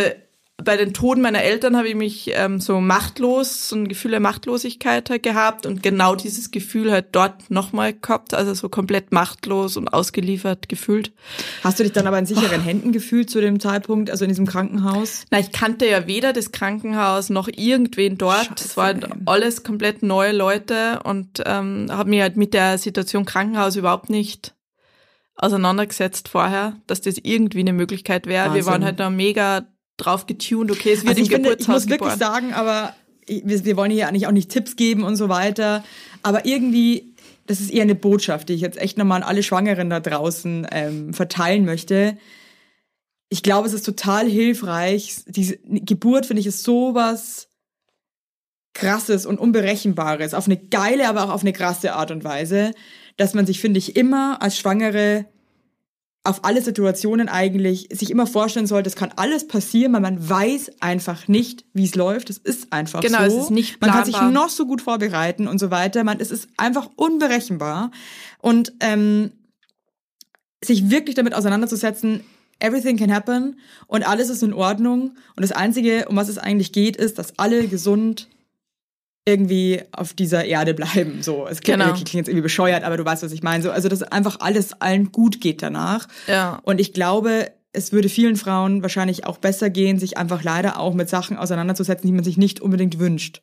bei den Toten meiner Eltern habe ich mich ähm, so machtlos, so ein Gefühl der Machtlosigkeit halt gehabt und genau dieses Gefühl halt dort nochmal gehabt, also so komplett machtlos und ausgeliefert gefühlt. Hast du dich dann aber in sicheren oh. Händen gefühlt zu dem Zeitpunkt, also in diesem Krankenhaus? Na, ich kannte ja weder das Krankenhaus noch irgendwen dort. Es waren alles komplett neue Leute und ähm, habe mich halt mit der Situation Krankenhaus überhaupt nicht auseinandergesetzt vorher, dass das irgendwie eine Möglichkeit wäre. Wir waren halt da mega drauf getuned, okay, es wird also ich im finde, Ich muss wirklich sagen, aber wir, wir wollen hier eigentlich auch nicht Tipps geben und so weiter, aber irgendwie, das ist eher eine Botschaft, die ich jetzt echt nochmal an alle Schwangeren da draußen ähm, verteilen möchte. Ich glaube, es ist total hilfreich. Diese Geburt, finde ich, ist sowas krasses und unberechenbares, auf eine geile, aber auch auf eine krasse Art und Weise, dass man sich, finde ich, immer als Schwangere auf alle Situationen eigentlich sich immer vorstellen sollte, es kann alles passieren, weil man weiß einfach nicht, wie es läuft. Es ist einfach genau, so. Genau, es ist nicht planbar. Man kann sich noch so gut vorbereiten und so weiter. Man, es ist einfach unberechenbar. Und ähm, sich wirklich damit auseinanderzusetzen, everything can happen und alles ist in Ordnung. Und das Einzige, um was es eigentlich geht, ist, dass alle gesund irgendwie auf dieser Erde bleiben. So, es klingt, genau. klingt jetzt irgendwie bescheuert, aber du weißt, was ich meine. So, also dass einfach alles allen gut geht danach. Ja. Und ich glaube, es würde vielen Frauen wahrscheinlich auch besser gehen, sich einfach leider auch mit Sachen auseinanderzusetzen, die man sich nicht unbedingt wünscht.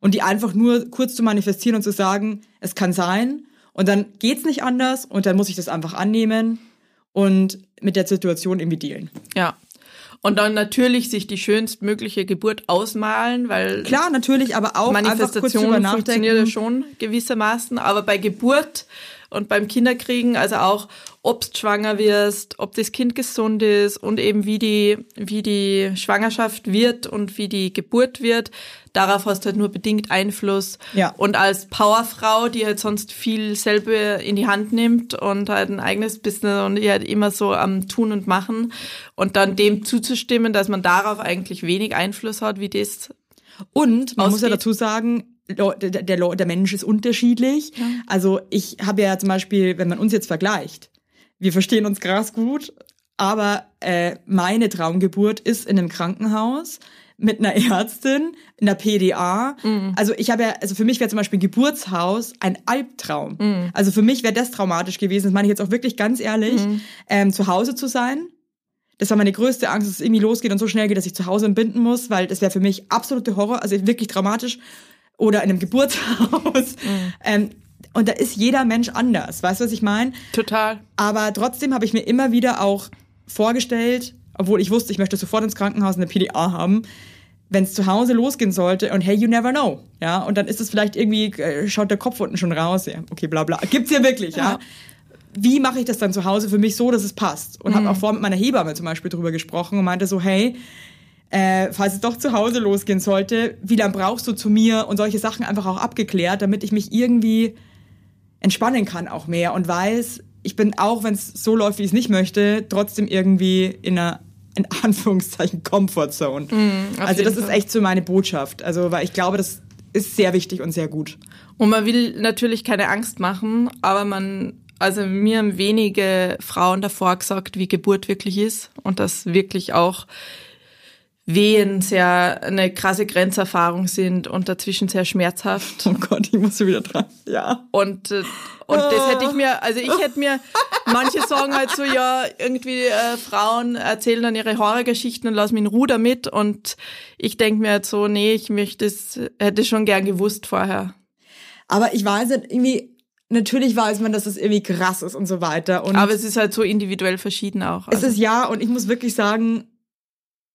Und die einfach nur kurz zu manifestieren und zu sagen, es kann sein. Und dann geht's nicht anders und dann muss ich das einfach annehmen und mit der Situation irgendwie dealen. Ja, und dann natürlich sich die schönstmögliche Geburt ausmalen, weil klar natürlich, aber auch Manifestation funktioniert ja schon gewissermaßen, aber bei Geburt und beim Kinderkriegen, also auch, ob du schwanger wirst, ob das Kind gesund ist und eben wie die, wie die Schwangerschaft wird und wie die Geburt wird, darauf hast du halt nur bedingt Einfluss. Ja. Und als Powerfrau, die halt sonst viel selber in die Hand nimmt und halt ein eigenes Business und die halt immer so am Tun und Machen und dann dem zuzustimmen, dass man darauf eigentlich wenig Einfluss hat, wie das und man ausgeht. muss ja dazu sagen, der, der, der Mensch ist unterschiedlich. Ja. Also ich habe ja zum Beispiel, wenn man uns jetzt vergleicht, wir verstehen uns krass gut, aber äh, meine Traumgeburt ist in einem Krankenhaus mit einer Ärztin, in der PDA. Mhm. Also ich habe ja, also für mich wäre zum Beispiel ein Geburtshaus ein Albtraum. Mhm. Also für mich wäre das traumatisch gewesen, das meine ich jetzt auch wirklich ganz ehrlich, mhm. ähm, zu Hause zu sein. Das war meine größte Angst, dass es irgendwie losgeht und so schnell geht, dass ich zu Hause entbinden muss, weil das wäre für mich absolute Horror, also wirklich dramatisch oder in einem Geburtshaus. Mhm. Ähm, und da ist jeder Mensch anders. Weißt du, was ich meine? Total. Aber trotzdem habe ich mir immer wieder auch vorgestellt, obwohl ich wusste, ich möchte sofort ins Krankenhaus eine PDA haben, wenn es zu Hause losgehen sollte und hey, you never know. Ja, und dann ist es vielleicht irgendwie, äh, schaut der Kopf unten schon raus. Ja, okay, bla bla. Gibt's ja wirklich, ja. ja. Wie mache ich das dann zu Hause für mich so, dass es passt? Und mhm. habe auch vorher mit meiner Hebamme zum Beispiel drüber gesprochen und meinte so, hey, äh, falls es doch zu Hause losgehen sollte, wie lange brauchst du zu mir und solche Sachen einfach auch abgeklärt, damit ich mich irgendwie entspannen kann auch mehr und weiß, ich bin auch, wenn es so läuft, wie ich es nicht möchte, trotzdem irgendwie in einer in Anführungszeichen Comfortzone. Mm, also das ist echt so meine Botschaft. Also weil ich glaube, das ist sehr wichtig und sehr gut. Und man will natürlich keine Angst machen, aber man also mir haben wenige Frauen davor gesagt, wie Geburt wirklich ist und das wirklich auch Wehen sehr eine krasse Grenzerfahrung sind und dazwischen sehr schmerzhaft. Oh Gott, ich muss wieder dran. Ja. Und äh, und das hätte ich mir, also ich hätte mir, (laughs) manche sagen halt so, ja, irgendwie äh, Frauen erzählen dann ihre Horrorgeschichten und lassen mich in Ruhe damit. Und ich denke mir halt so, nee, ich möchte es, hätte schon gern gewusst vorher. Aber ich weiß nicht, irgendwie, natürlich weiß man, dass es irgendwie krass ist und so weiter. Und Aber es ist halt so individuell verschieden auch. Also. Es ist ja, und ich muss wirklich sagen,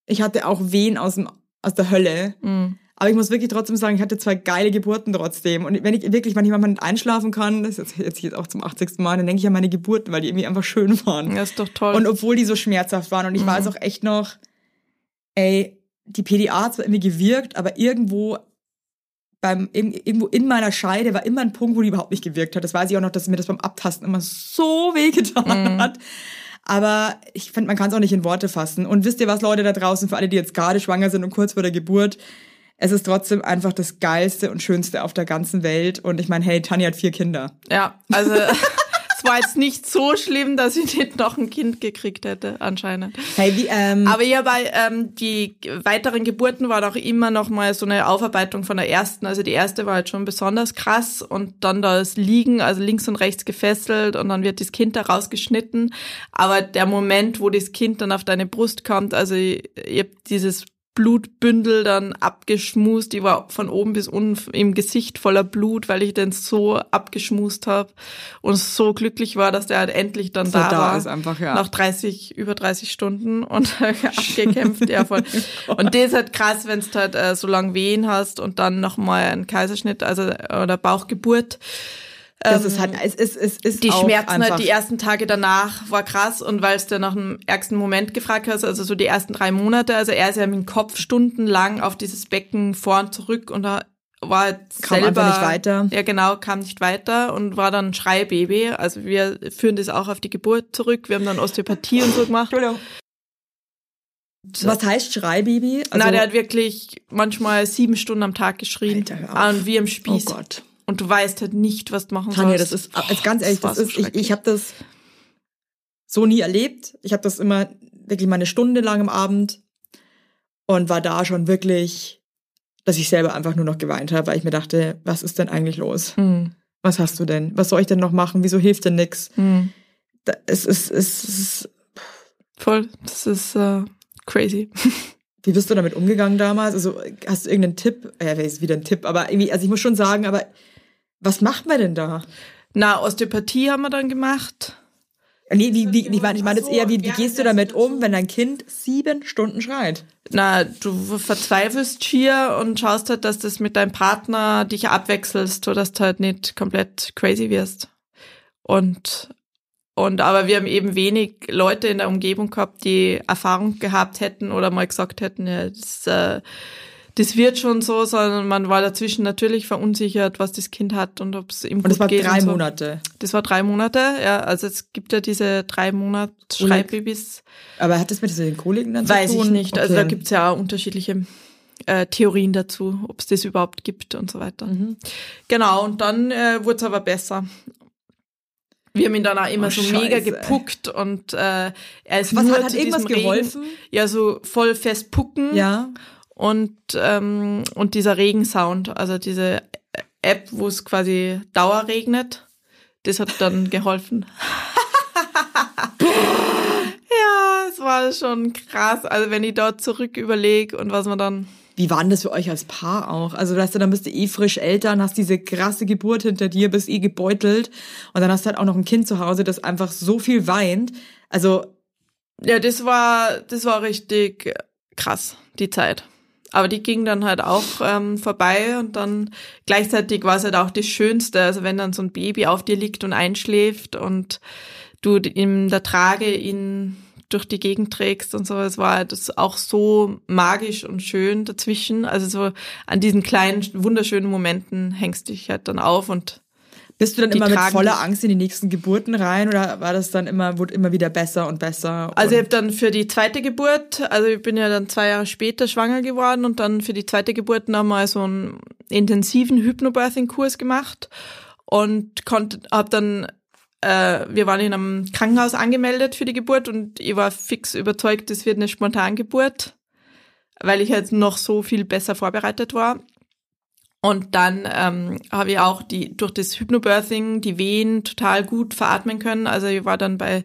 ich hatte auch Wehen aus, dem, aus der Hölle. Mhm. Aber ich muss wirklich trotzdem sagen, ich hatte zwei geile Geburten trotzdem. Und wenn ich wirklich manchmal nicht einschlafen kann, das ist jetzt, jetzt auch zum 80. Mal, dann denke ich an meine Geburten, weil die irgendwie einfach schön waren. Das ist doch toll. Und obwohl die so schmerzhaft waren. Und ich mhm. weiß auch echt noch, ey, die PDA hat zwar irgendwie gewirkt, aber irgendwo beim, irgendwo in meiner Scheide war immer ein Punkt, wo die überhaupt nicht gewirkt hat. Das weiß ich auch noch, dass mir das beim Abtasten immer so wehgetan mhm. hat. Aber ich finde, man kann es auch nicht in Worte fassen. Und wisst ihr was, Leute da draußen, für alle, die jetzt gerade schwanger sind und kurz vor der Geburt, es ist trotzdem einfach das Geilste und Schönste auf der ganzen Welt. Und ich meine, hey, Tanja hat vier Kinder. Ja, also (laughs) es war jetzt nicht so schlimm, dass ich nicht noch ein Kind gekriegt hätte, anscheinend. Hey, wie, ähm Aber ja, bei ähm, die weiteren Geburten war auch immer noch mal so eine Aufarbeitung von der ersten. Also die erste war halt schon besonders krass und dann das Liegen, also links und rechts gefesselt und dann wird das Kind da rausgeschnitten. Aber der Moment, wo das Kind dann auf deine Brust kommt, also ich, ich habe dieses Blutbündel dann abgeschmust. Ich war von oben bis unten im Gesicht voller Blut, weil ich den so abgeschmust habe und so glücklich war, dass der halt endlich dann so da, da war. Ist einfach, ja. Nach 30, über 30 Stunden und (laughs) abgekämpft, ja voll. (laughs) Und das ist halt krass, wenn du halt äh, so lang Wehen hast und dann nochmal einen Kaiserschnitt, also oder Bauchgeburt. Das ist halt, es ist, es ist Die Schmerzen halt die ersten Tage danach war krass und weil es dann nach dem ärgsten Moment gefragt hast, also so die ersten drei Monate, also er ist ja mit dem Kopf stundenlang auf dieses Becken vor und zurück und da war kam selber, nicht weiter. Ja, genau, kam nicht weiter und war dann Schreibaby. Also wir führen das auch auf die Geburt zurück. Wir haben dann Osteopathie und so gemacht. Was heißt Schreibaby? Also, Na, der hat wirklich manchmal sieben Stunden am Tag geschrien. Alter, und wie im Spieß. Oh Gott und du weißt halt nicht, was du machen Tanja, sollst. das ist, also ganz ehrlich, das, das ist, ich, ich habe das so nie erlebt. Ich habe das immer wirklich mal eine Stunde lang am Abend und war da schon wirklich, dass ich selber einfach nur noch geweint habe, weil ich mir dachte, was ist denn eigentlich los? Mhm. Was hast du denn? Was soll ich denn noch machen? Wieso hilft denn nix? Mhm. Da, es ist, es ist voll. Das ist uh, crazy. (laughs) Wie bist du damit umgegangen damals? Also hast du irgendeinen Tipp? Ja, ist wieder ein Tipp, aber irgendwie, also ich muss schon sagen, aber was macht man denn da? Na, Osteopathie haben wir dann gemacht. Nee, wie, wie, ich meine ich mein jetzt eher, wie, wie gehst du damit um, wenn dein Kind sieben Stunden schreit? Na, du verzweifelst schier und schaust halt, dass das mit deinem Partner dich abwechselst, so dass du halt nicht komplett crazy wirst. Und, und, aber wir haben eben wenig Leute in der Umgebung gehabt, die Erfahrung gehabt hätten oder mal gesagt hätten, ja, das, äh, das wird schon so, sondern man war dazwischen natürlich verunsichert, was das Kind hat und ob es ihm und gut geht. Und das war drei so. Monate? Das war drei Monate, ja. Also es gibt ja diese drei Monat Schreibbabys. Aber hat das mit den Koliken dann Weiß zu tun? ich nicht. Okay. Also da gibt's ja auch unterschiedliche äh, Theorien dazu, ob es das überhaupt gibt und so weiter. Mhm. Genau, und dann äh, wurde es aber besser. Wir haben ihn dann auch immer Oh, so Scheiße. mega gepuckt und äh, er ist Was nur hat, hat irgendwas geholfen? Regen, ja so voll fest pucken Ja. Und ähm, und dieser Regensound, also diese App, wo es quasi Dauer regnet, das hat dann (laughs) geholfen. ja, es war schon krass. Also wenn ich dort zurück überlege und was man dann Wie war denn das für euch als Paar auch? Also, weißt du, dann bist du eh frisch Eltern, hast diese krasse Geburt hinter dir, bist eh gebeutelt und dann hast du halt auch noch ein Kind zu Hause, das einfach so viel weint. Also, Ja, das war, das war richtig krass, die Zeit. Aber die ging dann halt auch ähm, vorbei und dann gleichzeitig war es halt auch das Schönste, also wenn dann so ein Baby auf dir liegt und einschläft und du in der Trage ihn durch die Gegend trägst und so, es war halt das auch so magisch und schön dazwischen. Also so an diesen kleinen, wunderschönen Momenten hängst du dich halt dann auf und bist du dann Die immer mit voller. Angst in die nächsten Geburten rein oder war das dann immer, wurde immer wieder besser und besser? Also ich und habe dann für die zweite Geburt, also ich bin ja dann zwei Jahre später schwanger geworden und dann für die zweite Geburt nochmal so einen intensiven Hypnobirthing-Kurs gemacht und konnte, hab dann, äh, wir waren in einem Krankenhaus angemeldet für die Geburt und ich war fix überzeugt, das wird eine Spontangeburt, weil ich halt noch so viel besser vorbereitet war. Und dann ähm, habe ich auch die durch das Hypnobirthing die Wehen total gut veratmen können. Also ich war dann bei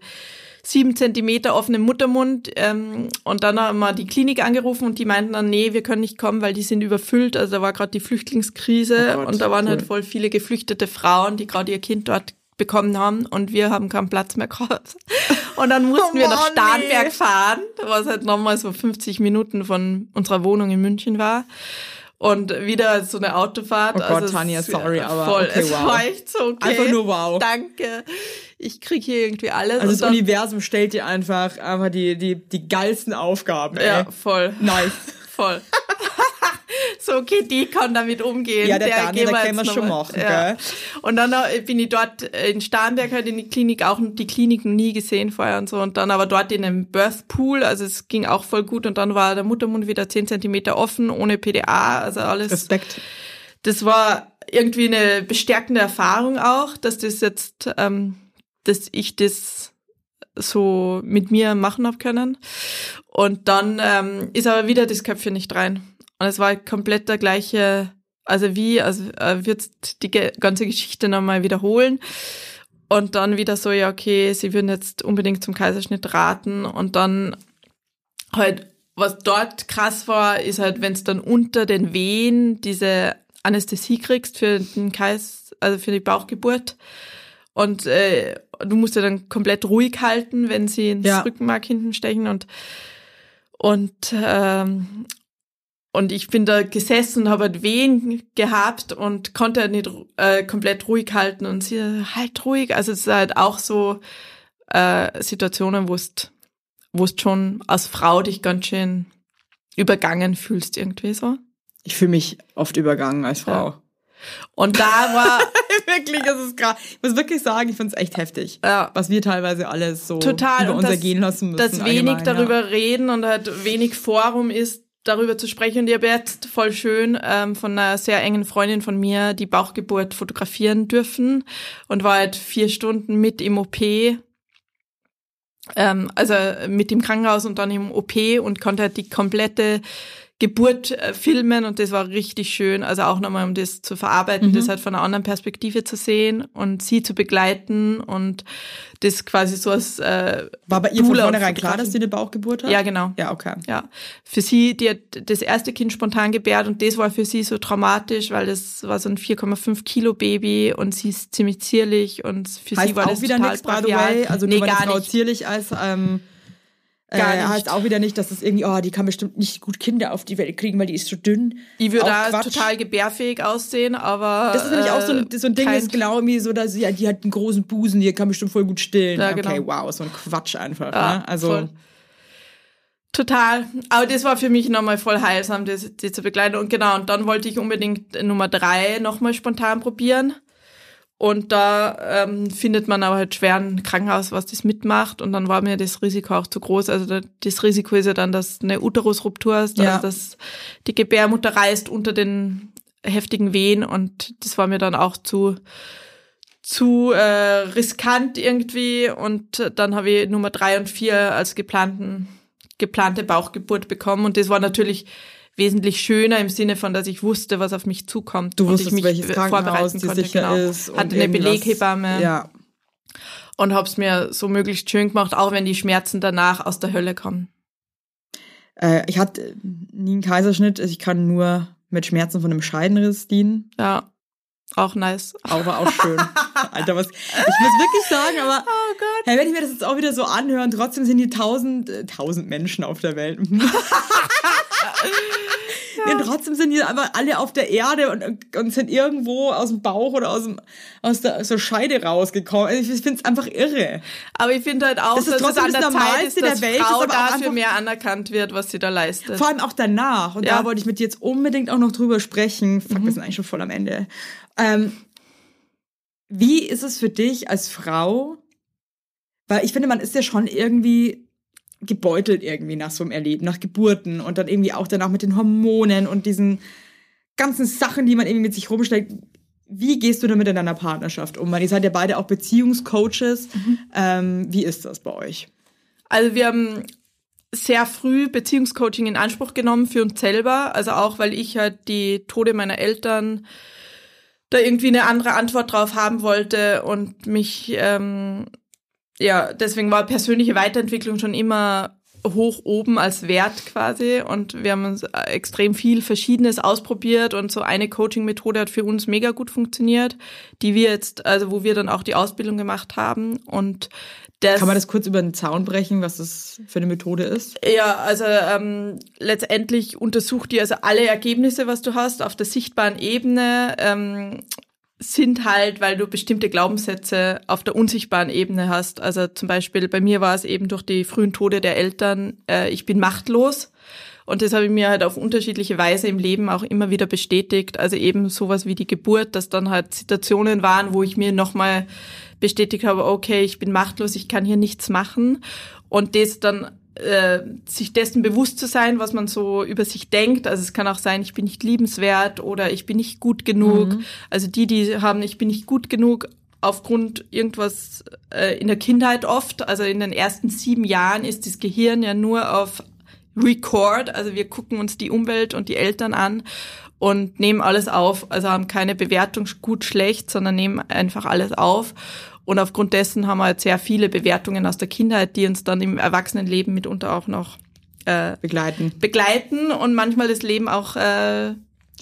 sieben Zentimeter offenem Muttermund ähm, und dann haben wir die Klinik angerufen und die meinten dann, nee, wir können nicht kommen, weil die sind überfüllt. Also da war gerade die Flüchtlingskrise Oh Gott, und da waren cool. halt voll viele geflüchtete Frauen, die gerade ihr Kind dort bekommen haben und wir haben keinen Platz mehr gehabt. (laughs) Und dann mussten wir nach Starnberg nee. fahren, was halt nochmal so 50 Minuten von unserer Wohnung in München war. Und wieder so eine Autofahrt. Oh Gott, also Tanja, sorry, aber voll. okay, es wow. war echt so okay. Einfach nur wow. Danke. Ich krieg hier irgendwie alles. Also und das dann, Universum stellt dir einfach einfach die, die, die geilsten Aufgaben, ey. Ja, voll. Nice. (laughs) Voll. So, okay, die kann damit umgehen. Ja, der Daniel, gehen da können wir schon machen, ja. gell? Und dann äh, bin ich dort in Starnberg halt in die Klinik, auch die Klinik noch nie gesehen vorher und so. Und dann aber dort in einem Birth Pool, also es ging auch voll gut. Und dann war der Muttermund wieder 10 Zentimeter offen, ohne PDA, also alles. Respekt. Das war irgendwie eine bestärkende Erfahrung auch, dass das jetzt, ähm, dass ich das so mit mir machen habe können. Und dann ähm, ist aber wieder das Köpfchen nicht rein. Und es war komplett der gleiche, also wie, also äh, wird die ganze Geschichte nochmal wiederholen. Und dann wieder so, ja, okay, sie würden jetzt unbedingt zum Kaiserschnitt raten. Und dann halt, was dort krass war, ist halt, wenn es dann unter den Wehen diese Anästhesie kriegst für den Kais, also für die Bauchgeburt. Und äh, du musst ja dann komplett ruhig halten, wenn sie ins ja. Rückenmark hinten stechen und und ähm, und ich bin da gesessen und habe halt Wehen gehabt und konnte halt nicht äh, komplett ruhig halten und sie halt ruhig. Also es ist halt auch so äh, Situationen, wo es wo es schon als Frau dich ganz schön übergangen fühlst irgendwie so. Ich fühle mich oft übergangen als Frau. Ja. Und da war (laughs) wirklich, das ist krass. Ich muss wirklich sagen, ich finde es echt heftig, ja. was wir teilweise alles so Total. über uns das, ergehen lassen müssen. Dass wenig darüber ja. reden und halt wenig Forum ist, darüber zu sprechen. Und ich habe jetzt voll schön ähm, von einer sehr engen Freundin von mir die Bauchgeburt fotografieren dürfen und war halt vier Stunden mit im OP. Ähm, also mit im Krankenhaus und dann im OP und konnte halt die komplette Geburt äh, filmen und das war richtig schön. Also auch nochmal, um das zu verarbeiten, mhm. das halt von einer anderen Perspektive zu sehen und sie zu begleiten und das quasi so als äh, War bei ihr von vornherein klar, dass sie eine Bauchgeburt hat? Ja, genau. Ja, okay. Ja. Für sie, die hat das erste Kind spontan gebärt und das war für sie so traumatisch, weil das war so ein 4,5 Kilo Baby und sie ist ziemlich zierlich und für heißt sie war auch das wieder total nichts, by the way. Also nee, gar Frau nicht. zierlich als ähm, Gar äh, nicht. heißt auch wieder nicht, dass es irgendwie, oh, die kann bestimmt nicht gut Kinder auf die Welt kriegen, weil die ist so dünn. Ich würde da Quatsch. total gebärfähig aussehen, aber Das ist nämlich auch so ein, äh, so ein Ding, das genau irgendwie so, dass sie, ja, die hat einen großen Busen, die kann bestimmt voll gut stillen. Ja, okay, genau. wow, so ein Quatsch einfach. Ja, ne? Also voll. Total. Aber das war für mich nochmal voll heilsam, das, die zu begleiten. Und genau, und dann wollte ich unbedingt Nummer drei nochmal spontan probieren. Und da ähm, findet man aber halt schwer ein Krankenhaus, was das mitmacht. Und dann war mir das Risiko auch zu groß. Also da, das Risiko ist ja dann, dass eine Uterusruptur hast, Ja. also dass die Gebärmutter reißt unter den heftigen Wehen. Und das war mir dann auch zu zu äh, riskant irgendwie. Und dann habe ich Nummer drei und vier als geplanten geplante Bauchgeburt bekommen. Und das war natürlich wesentlich schöner im Sinne von, dass ich wusste, was auf mich zukommt. du wusstest, ich mich welches Krankenhaus vorbereiten die konnte. sicher genau. ist. und Hatte eine. Beleghebamme Ja. und habe es mir so möglichst schön gemacht, auch wenn die Schmerzen danach aus der Hölle kommen. Äh, ich hatte nie einen Kaiserschnitt, also ich kann nur mit Schmerzen von einem Scheidenriss dienen. Ja, auch nice. Aber auch schön. (laughs) Alter, was. Ich muss wirklich sagen, aber Oh Gott. hey, wenn ich mir das jetzt auch wieder so anhöre, trotzdem sind hier tausend, äh, tausend Menschen auf der Welt. (laughs) (laughs) ja. Und trotzdem sind hier einfach alle auf der Erde und, und sind irgendwo aus dem Bauch oder aus, dem, aus, der, der Scheide rausgekommen. Also ich finde es einfach irre. Aber ich finde halt auch, Das dass es an der Zeit ist, dass der Welt, Frau ist dafür mehr anerkannt wird, was sie da leistet. Vor allem auch danach. Und Ja. da wollte ich mit dir jetzt unbedingt auch noch drüber sprechen. Fuck, wir sind eigentlich schon voll am Ende. Ähm, wie ist es für dich als Frau? Weil ich finde, man ist ja schon irgendwie gebeutelt irgendwie nach so einem Erleben, nach Geburten und dann irgendwie auch danach mit den Hormonen und diesen ganzen Sachen, die man irgendwie mit sich rumschlägt. Wie gehst du damit in deiner Partnerschaft um? Weil ihr seid ja beide auch Beziehungscoaches. Ähm, wie ist das bei euch? Also wir haben sehr früh Beziehungscoaching in Anspruch genommen für uns selber. Also auch, weil ich halt die Tode meiner Eltern da irgendwie eine andere Antwort drauf haben wollte und mich, ähm, ja, deswegen war persönliche Weiterentwicklung schon immer hoch oben als Wert quasi. Und wir haben uns äh, extrem viel Verschiedenes ausprobiert. Und so eine Coaching-Methode hat für uns mega gut funktioniert, die wir jetzt, also wo wir dann auch die Ausbildung gemacht haben. Und das Kann man das kurz über den Zaun brechen, was das für eine Methode ist? ja, also ähm, letztendlich untersucht die also alle Ergebnisse, was du hast, auf der sichtbaren Ebene. Ähm, sind halt, weil du bestimmte Glaubenssätze auf der unsichtbaren Ebene hast. Also zum Beispiel bei mir war es eben durch die frühen Tode der Eltern, äh, ich bin machtlos. Und das habe ich mir halt auf unterschiedliche Weise im Leben auch immer wieder bestätigt. Also eben sowas wie die Geburt, dass dann halt Situationen waren, wo ich mir nochmal bestätigt habe, okay, ich bin machtlos, ich kann hier nichts machen. Und das dann äh, sich dessen bewusst zu sein, was man so über sich denkt. Also es kann auch sein, ich bin nicht liebenswert oder ich bin nicht gut genug. Also die, die haben, ich bin nicht gut genug, aufgrund irgendwas äh, in der Kindheit oft, also in den ersten sieben Jahren ist das Gehirn ja nur auf Record, also wir gucken uns die Umwelt und die Eltern an und nehmen alles auf, also haben keine Bewertung gut, schlecht, sondern nehmen einfach alles auf. Und aufgrund dessen haben wir halt sehr viele Bewertungen aus der Kindheit, die uns dann im Erwachsenenleben mitunter auch noch äh, begleiten. begleiten und manchmal das Leben auch äh,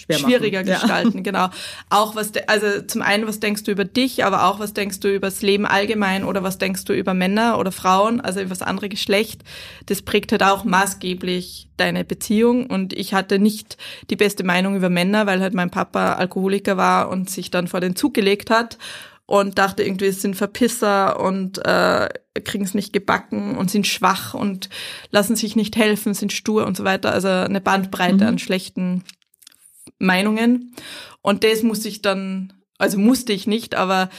schwieriger gestalten, ja. genau. Auch was, also zum einen, was denkst du über dich, aber auch was denkst du über das Leben allgemein oder was denkst du über Männer oder Frauen, also über das andere Geschlecht. Das prägt halt auch maßgeblich deine Beziehung und ich hatte nicht die beste Meinung über Männer, weil halt mein Papa Alkoholiker war und sich dann vor den Zug gelegt hat und dachte irgendwie, es sind Verpisser und äh, kriegen es nicht gebacken und sind schwach und lassen sich nicht helfen, sind stur und so weiter. Also eine Bandbreite mhm. an schlechten Meinungen. Und das musste ich dann, also musste ich nicht, aber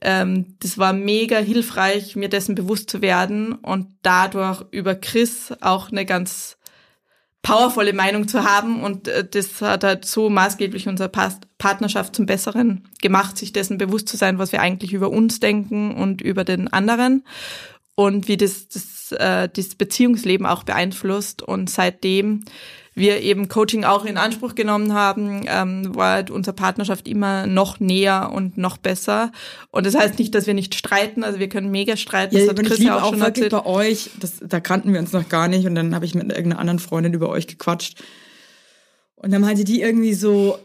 ähm, das war mega hilfreich, mir dessen bewusst zu werden und dadurch über Chris auch eine ganz powervolle Meinung zu haben. Und äh, das hat halt so maßgeblich unsere Partnerschaft zum Besseren gemacht, sich dessen bewusst zu sein, was wir eigentlich über uns denken und über den anderen und wie das das, äh, das Beziehungsleben auch beeinflusst. Und seitdem wir eben Coaching auch in Anspruch genommen haben, ähm, war halt unsere Partnerschaft immer noch näher und noch besser. Und das heißt nicht, dass wir nicht streiten, also wir können mega streiten. Ja, das hat Chris ich ja auch, auch schon wirklich erzählt. bei euch, das, da kannten wir uns noch gar nicht und dann habe ich mit irgendeiner anderen Freundin über euch gequatscht. Und dann meinte die irgendwie so,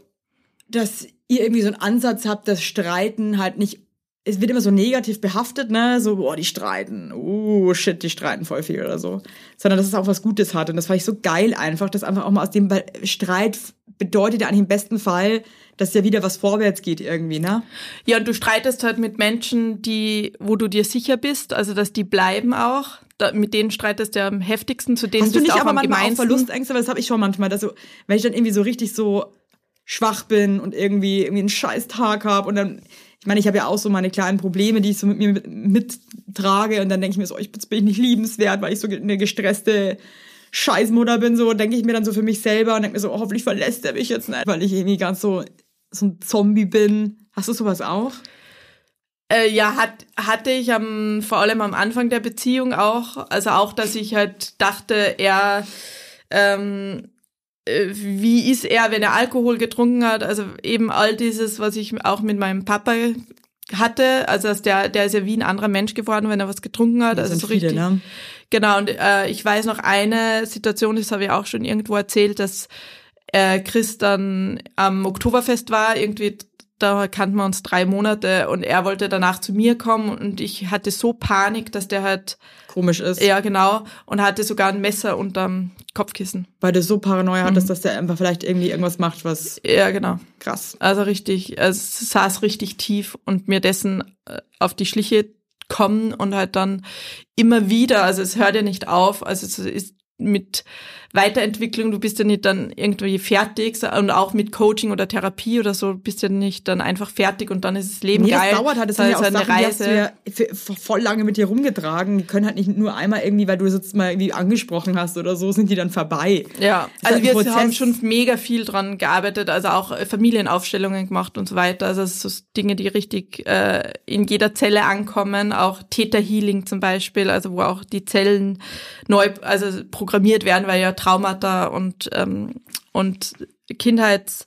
dass ihr irgendwie so einen Ansatz habt, dass Streiten halt nicht es wird immer so negativ behaftet, ne, so, boah, die streiten, uh, shit, die streiten voll viel oder so. Sondern dass es auch was Gutes hat. Und das fand ich so geil einfach, dass einfach auch mal aus dem Streit bedeutet ja eigentlich im besten Fall, dass ja wieder was vorwärts geht irgendwie, ne? Ja, und du streitest halt mit Menschen, die, wo du dir sicher bist, also dass die bleiben auch. Da, mit denen streitest du am heftigsten, zu denen Hast du nicht aber manchmal auch Verlustängste, weil das habe ich schon manchmal, dass so, wenn ich dann irgendwie so richtig so schwach bin und irgendwie irgendwie einen scheiß Tag habe und dann ich meine, ich habe ja auch so meine kleinen Probleme, die ich so mit mir mittrage und dann denke ich mir so, ich bin ich nicht liebenswert, weil ich so eine gestresste Scheißmutter bin, so denke ich mir dann so für mich selber und denke mir so, oh, hoffentlich verlässt er mich jetzt nicht, weil ich irgendwie ganz so, so ein Zombie bin. Hast du sowas auch? Äh, ja, hat, hatte ich am, vor allem am Anfang der Beziehung auch. Also auch, dass ich halt dachte, er ähm, äh, wie ist er, wenn er Alkohol getrunken hat? Also eben all dieses, was ich auch mit meinem Papa hatte, also dass der, der ist ja wie ein anderer Mensch geworden, wenn er was getrunken hat. Das also so viele, richtig. Ne? Genau, und äh, ich weiß noch eine Situation, das habe ich auch schon irgendwo erzählt, dass äh, Chris dann am Oktoberfest war, irgendwie da kannten wir uns drei Monate und er wollte danach zu mir kommen und ich hatte so Panik, dass der halt komisch ist. Ja, genau. Und hatte sogar ein Messer unterm Kopfkissen. Weil du so Paranoia mhm. hattest, dass der einfach vielleicht irgendwie irgendwas macht, was. Ja, genau. Krass. Also richtig, es saß richtig tief und mir dessen äh, auf die Schliche kommen und halt dann immer wieder, also es hört ja nicht auf, also es ist mit Weiterentwicklung, du bist ja nicht dann irgendwie fertig und auch mit Coaching oder Therapie oder so bist ja nicht dann einfach fertig und dann ist das Leben nee, geil. Das dauert halt, das, das ist ja auch eine Reise. Die hast du ja voll lange mit dir rumgetragen. Die können halt nicht nur einmal irgendwie, weil du es jetzt mal irgendwie angesprochen hast oder so, sind die dann vorbei. Ja, also halt wir haben schon mega viel dran gearbeitet, also auch Familienaufstellungen gemacht und so weiter. Also so Dinge, die richtig äh, in jeder Zelle ankommen, auch Theta Healing zum Beispiel, also wo auch die Zellen neu, also programmiert werden, weil ja Traumata und, ähm, und Kindheits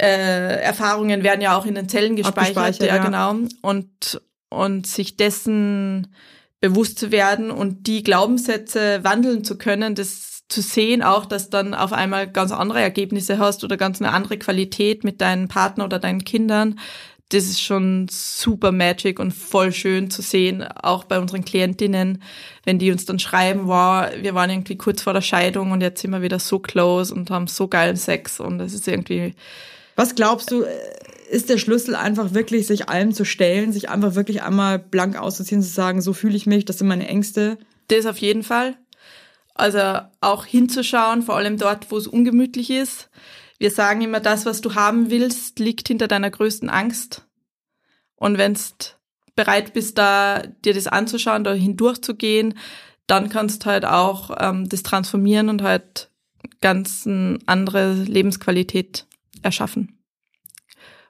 äh, Erfahrungen werden ja auch in den Zellen gespeichert, ja, ja, genau. Und, und sich dessen bewusst zu werden und die Glaubenssätze wandeln zu können, das zu sehen auch, dass dann auf einmal ganz andere Ergebnisse hast oder ganz eine andere Qualität mit deinen Partner oder deinen Kindern, das ist schon super magic und voll schön zu sehen, auch bei unseren Klientinnen, wenn die uns dann schreiben, wow, wir waren irgendwie kurz vor der Scheidung und jetzt sind wir wieder so close und haben so geilen Sex und das ist irgendwie. Was glaubst du, ist der Schlüssel einfach wirklich, sich allem zu stellen, sich einfach wirklich einmal blank auszuziehen, zu sagen, so fühle ich mich, das sind meine Ängste? Das auf jeden Fall. Also auch hinzuschauen, vor allem dort, wo es ungemütlich ist wir sagen immer, das, was du haben willst, liegt hinter deiner größten Angst. Und wenn du bereit bist, da dir das anzuschauen, da hindurchzugehen, dann kannst du halt auch ähm, das transformieren und halt ganz eine andere Lebensqualität erschaffen.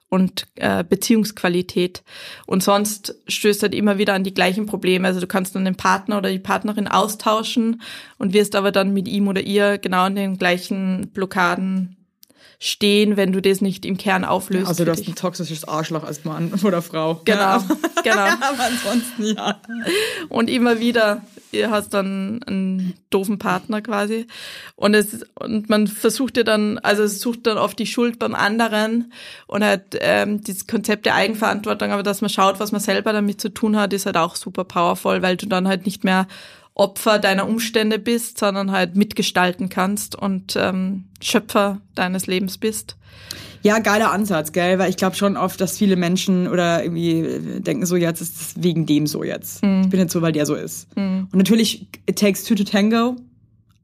und äh, Beziehungsqualität. Und sonst stößt halt immer wieder an die gleichen Probleme. Also du kannst dann den Partner oder die Partnerin austauschen und wirst aber dann mit ihm oder ihr genau an den gleichen Blockaden stehen, wenn du das nicht im Kern auflöst. Also du hast ein toxisches Arschloch als Mann (laughs) oder Frau. Genau, ja. (laughs) genau. (laughs) aber ansonsten ja. Und immer wieder, ihr hast dann einen doofen Partner quasi. Und es und man versucht ja dann, also es sucht dann oft die Schuld beim anderen und halt ähm, dieses Konzept der Eigenverantwortung, aber dass man schaut, was man selber damit zu tun hat, ist halt auch super powerful, weil du dann halt nicht mehr Opfer deiner Umstände bist, sondern halt mitgestalten kannst und ähm, Schöpfer deines Lebens bist. Ja, geiler Ansatz, gell? Weil ich glaube schon oft, dass viele Menschen oder irgendwie denken so, jetzt ist es wegen dem so jetzt. Mm. Ich bin jetzt so, weil der so ist. Mm. Und natürlich, it takes two to tango,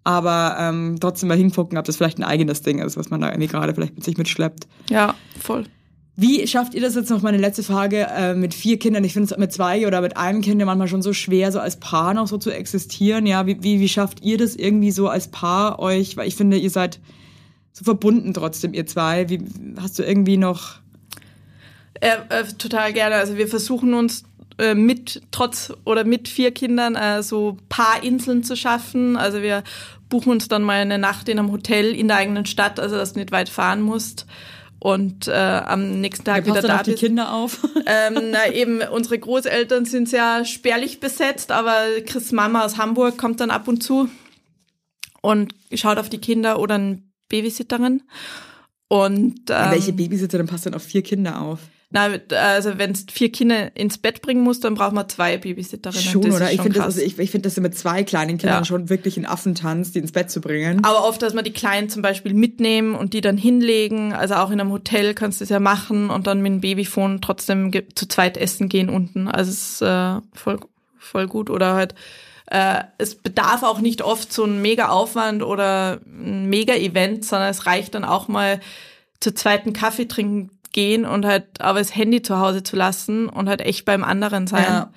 aber ähm, trotzdem mal hingucken, ob das vielleicht ein eigenes Ding ist, was man da irgendwie gerade vielleicht mit sich mitschleppt. Ja, voll. Wie schafft ihr das jetzt noch meine letzte Frage äh, mit vier Kindern? Ich finde es mit zwei oder mit einem Kind ja manchmal schon so schwer, so als Paar noch so zu existieren. Ja, wie, wie, wie schafft ihr das irgendwie so als Paar euch? Weil ich finde, ihr seid so verbunden trotzdem, ihr zwei. Wie hast du irgendwie noch? Äh, äh, total gerne. Also wir versuchen uns äh, mit trotz oder mit vier Kindern äh, so Paarinseln zu schaffen. Also wir buchen uns dann mal eine Nacht in einem Hotel in der eigenen Stadt, also dass du nicht weit fahren musst und äh, am nächsten Tag wieder da die Kinder auf? (laughs) Ähm, na eben, unsere Großeltern sind sehr spärlich besetzt, aber Chris Mama aus Hamburg kommt dann ab und zu und schaut auf die Kinder oder eine Babysitterin. Und ähm, welche Babysitterin passt dann auf vier Kinder auf? Na, also wenn es vier Kinder ins Bett bringen muss, dann braucht man zwei Babysitterinnen. Schon, oder? ich finde das, also ich, ich finde das mit zwei kleinen Kindern ja. schon wirklich ein Affentanz, die ins Bett zu bringen. Aber oft, dass man die Kleinen zum Beispiel mitnehmen und die dann hinlegen. Also auch in einem Hotel kannst du es ja machen und dann mit dem Babyphone trotzdem zu zweit essen gehen unten. Also es ist äh, voll, voll gut. Oder halt äh, es bedarf auch nicht oft so ein mega Aufwand oder ein mega Event, sondern es reicht dann auch mal zu zweiten Kaffee trinken gehen und halt aber das Handy zu Hause zu lassen und halt echt beim anderen sein. Ja.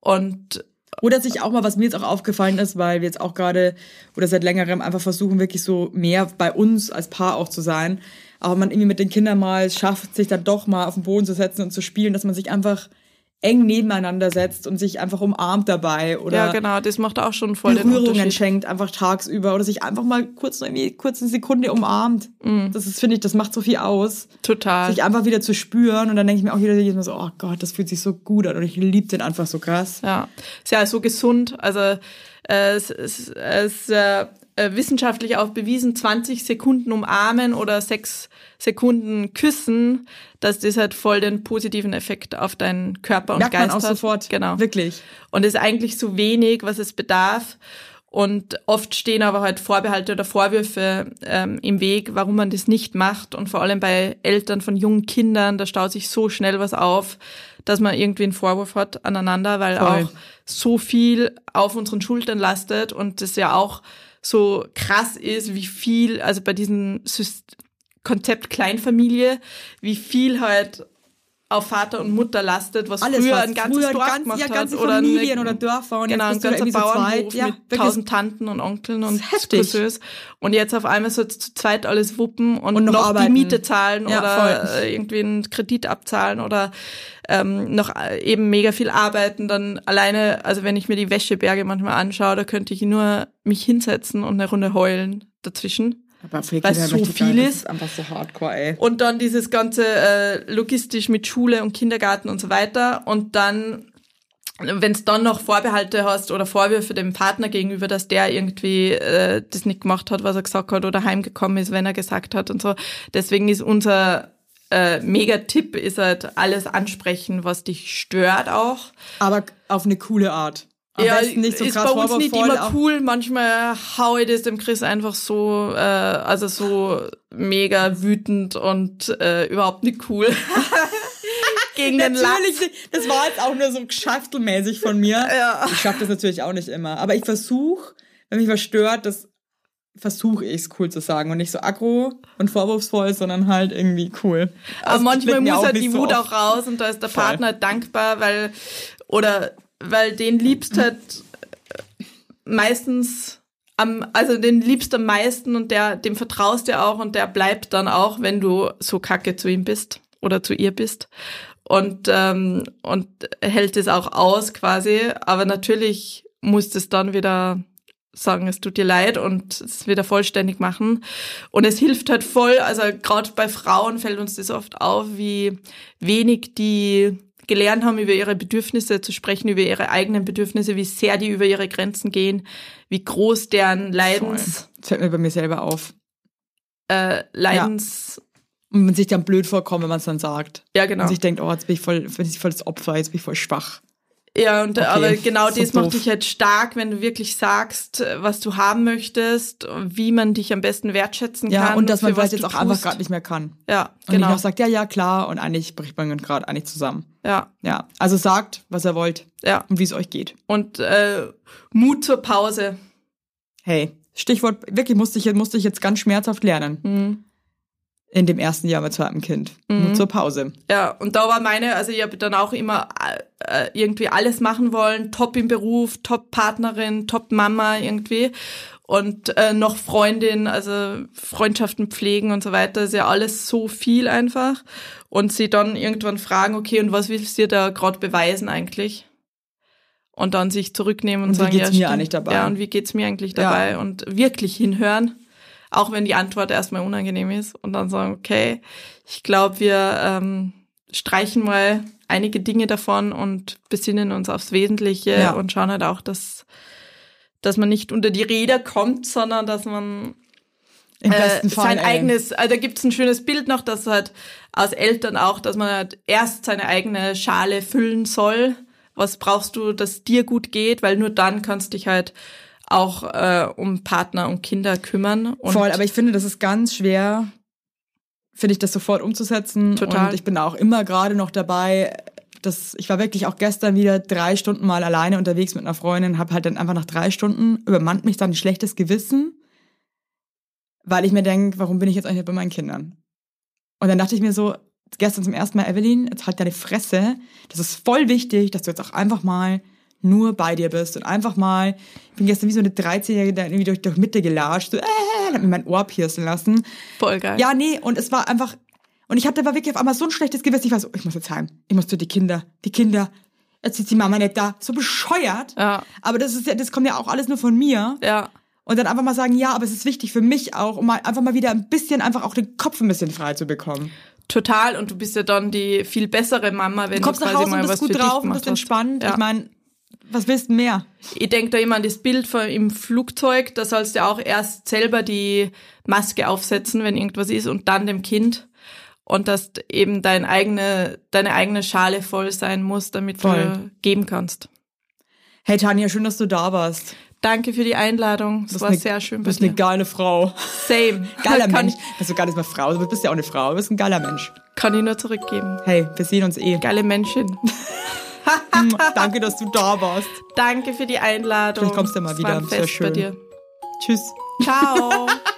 Und oder sich auch mal, was mir jetzt auch aufgefallen ist, weil wir jetzt auch gerade oder seit längerem einfach versuchen, wirklich so mehr bei uns als Paar auch zu sein. Aber man irgendwie mit den Kindern mal schafft, sich dann doch mal auf den Boden zu setzen und zu spielen, dass man sich einfach eng nebeneinander setzt und sich einfach umarmt dabei oder ja genau das macht auch schon voll Berührungen schenkt einfach tagsüber oder sich einfach mal kurz irgendwie kurz eine Sekunde umarmt. Mm. das ist finde ich das macht so viel aus total. sich einfach wieder zu spüren und dann denke ich mir auch wieder jedes Mal so oh Gott das fühlt sich so gut an und ich liebe den einfach so krass. Ja ist ja so gesund. Also äh, es, es, es äh, äh, wissenschaftlich auch bewiesen, 20 Sekunden umarmen oder 6 Sekunden küssen, dass das halt voll den positiven Effekt auf deinen Körper und Merkt Geist man auch hat. sofort. Genau. Wirklich. Und es ist eigentlich so wenig, was es bedarf. Und oft stehen aber halt Vorbehalte oder Vorwürfe ähm, im Weg, warum man das nicht macht. Und vor allem bei Eltern von jungen Kindern, da staut sich so schnell was auf, dass man irgendwie einen Vorwurf hat aneinander, weil Voll. auch so viel auf unseren Schultern lastet und das ja auch so krass ist, wie viel, also bei diesem Konzept Kleinfamilie, wie viel halt auf Vater und Mutter lastet, was Alles, früher was ein ganzes früher Dorf ganz, gemacht ja, ganze hat. Oder Familien oder Dörfer und genau, ein ganzer Bauernhof ja, mit tausend Tanten und Onkeln und Cousins. Und jetzt auf einmal so zu zweit alles wuppen und, und noch, noch die Miete zahlen ja, oder voll. irgendwie einen Kredit abzahlen oder ähm, noch äh, eben mega viel arbeiten. Dann alleine, also wenn ich mir die Wäscheberge manchmal anschaue, da könnte ich nur mich hinsetzen und eine Runde heulen dazwischen. Aber weil es so viel ist. Das ist einfach so hardcore, ey. Und dann dieses ganze äh, logistisch mit Schule und Kindergarten und so weiter. Und dann, wenn es dann noch Vorbehalte hast oder Vorwürfe dem Partner gegenüber, dass der irgendwie äh, das nicht gemacht hat, was er gesagt hat oder heimgekommen ist, wenn er gesagt hat und so. Deswegen ist unser äh, Mega-Tipp ist halt alles ansprechen, was dich stört auch. Aber auf eine coole Art. Am ja, nicht so ist bei uns nicht immer cool. Manchmal hau ich das dem Chris einfach so, äh, also so mega wütend und äh, überhaupt nicht cool. (laughs) Gegen den Natürlich, das war jetzt auch nur so geschaftelmäßig von mir. ja. Ich schaffe das natürlich auch nicht immer. Aber ich versuche, wenn mich was stört, das versuche ich es cool zu sagen und nicht so aggro und vorwurfsvoll, sondern halt irgendwie cool. Aber also manchmal muss halt die Wut so auch raus und da ist der Voll. Partner dankbar, weil oder weil den liebst halt meistens am, also den liebst am meisten und der, dem vertraust du auch und der bleibt dann auch, wenn du so kacke zu ihm bist. oder zu ihr bist und ähm, und hält es auch aus quasi, aber natürlich muss es dann wieder sagen, es tut dir leid und es wieder vollständig machen. Und es hilft halt voll, also gerade bei Frauen fällt uns das oft auf, wie wenig die gelernt haben, über ihre Bedürfnisse zu sprechen, über ihre eigenen Bedürfnisse, wie sehr die über ihre Grenzen gehen, wie groß deren Leidens... Voll. Das fällt mir bei mir selber auf. Äh, Leidens... Ja. Und man sich dann blöd vorkommt, wenn man es dann sagt. Ja, genau. Und sich denkt, oh, jetzt bin ich voll, bin ich voll das Opfer, jetzt bin ich voll schwach. Ja, und okay, aber genau das macht dich halt stark, wenn du wirklich sagst, was du haben möchtest, wie man dich am besten wertschätzen ja, kann. Ja, und dass man vielleicht jetzt auch tust. einfach gerade nicht mehr kann. Ja, und genau. Und noch sagt, ja, ja, klar, und eigentlich bricht man gerade eigentlich zusammen. Ja. Ja, also sagt, was ihr wollt. Ja. Und wie es euch geht. Und äh, Mut zur Pause. Hey, Stichwort, wirklich musste ich, musste ich jetzt ganz schmerzhaft lernen. Mhm in dem ersten Jahr mit zweitem Kind. Mhm. Nur zur Pause. Ja, und da war meine, also ich habe dann auch immer äh, irgendwie alles machen wollen, top im Beruf, top Partnerin, top Mama irgendwie und äh, noch Freundin, also Freundschaften pflegen und so weiter, ist ja alles so viel einfach. Und sie dann irgendwann fragen, okay, und was willst du dir da gerade beweisen eigentlich? Und dann sich zurücknehmen und, und sagen, wie geht's ja, mir stimmt, eigentlich dabei? Ja, und wie geht's mir eigentlich dabei? Ja. Und wirklich hinhören auch wenn die Antwort erstmal unangenehm ist und dann sagen, okay, ich glaube, wir ähm, streichen mal einige Dinge davon und besinnen uns aufs Wesentliche ja. und schauen halt auch, dass, dass man nicht unter die Räder kommt, sondern dass man Im besten äh, Fall, sein ey. eigenes, also da gibt's ein schönes Bild noch, dass halt aus Eltern auch, dass man halt erst seine eigene Schale füllen soll. Was brauchst du, dass dir gut geht, weil nur dann kannst du dich halt auch äh, um Partner und Kinder kümmern. Und Voll, aber ich finde, das ist ganz schwer, finde ich, das sofort umzusetzen. Total. Und ich bin auch immer gerade noch dabei. Das, ich war wirklich auch gestern wieder drei Stunden mal alleine unterwegs mit einer Freundin, habe halt dann einfach nach drei Stunden übermannt mich dann ein schlechtes Gewissen, weil ich mir denke, warum bin ich jetzt eigentlich bei meinen Kindern? Und dann dachte ich mir so, gestern zum ersten Mal, Evelyn, jetzt halt deine Fresse. Das ist voll wichtig, dass du jetzt auch einfach mal nur bei dir bist und einfach mal, ich bin gestern wie so eine 13-Jährige da irgendwie durch, durch Mitte gelatscht, so, äh, hab mir mein Ohr piercen lassen. Voll geil. Ja, nee, und es war einfach, und ich hatte aber wirklich auf einmal so ein schlechtes Gewissen, ich war so, ich muss jetzt heim, ich muss zu die Kinder, die Kinder, jetzt ist die Mama nicht da, so bescheuert. Ja. Aber das ist ja, das kommt ja auch alles nur von mir. Ja. Und dann einfach mal sagen, ja, aber es ist wichtig für mich auch, um mal einfach mal wieder ein bisschen, einfach auch den Kopf ein bisschen frei zu bekommen. Total, und du bist ja dann die viel bessere Mama, wenn du kommst du nach Hause und bist gut drauf und bist entspannt. Ja. Ich meine, was willst du mehr? Ich denke da immer an das Bild von, im Flugzeug, da sollst du auch erst selber die Maske aufsetzen, wenn irgendwas ist, und dann dem Kind. Und dass eben dein eigene, deine eigene Schale voll sein muss, damit voll. du geben kannst. Hey Tanja, schön, dass du da warst. Danke für die Einladung. Es war eine, sehr schön. Du bist eine geile Frau. Same. (laughs) Geiler Mensch. Also gar nicht mal Frau, du bist ja auch eine Frau, du bist ein geiler Mensch. Kann ich nur zurückgeben. Hey, wir sehen uns eh. Geile Menschin. (laughs) Danke, dass du da warst. Danke für die Einladung. Vielleicht kommst du mal wieder. Sehr schön. Tschüss. Ciao. (laughs)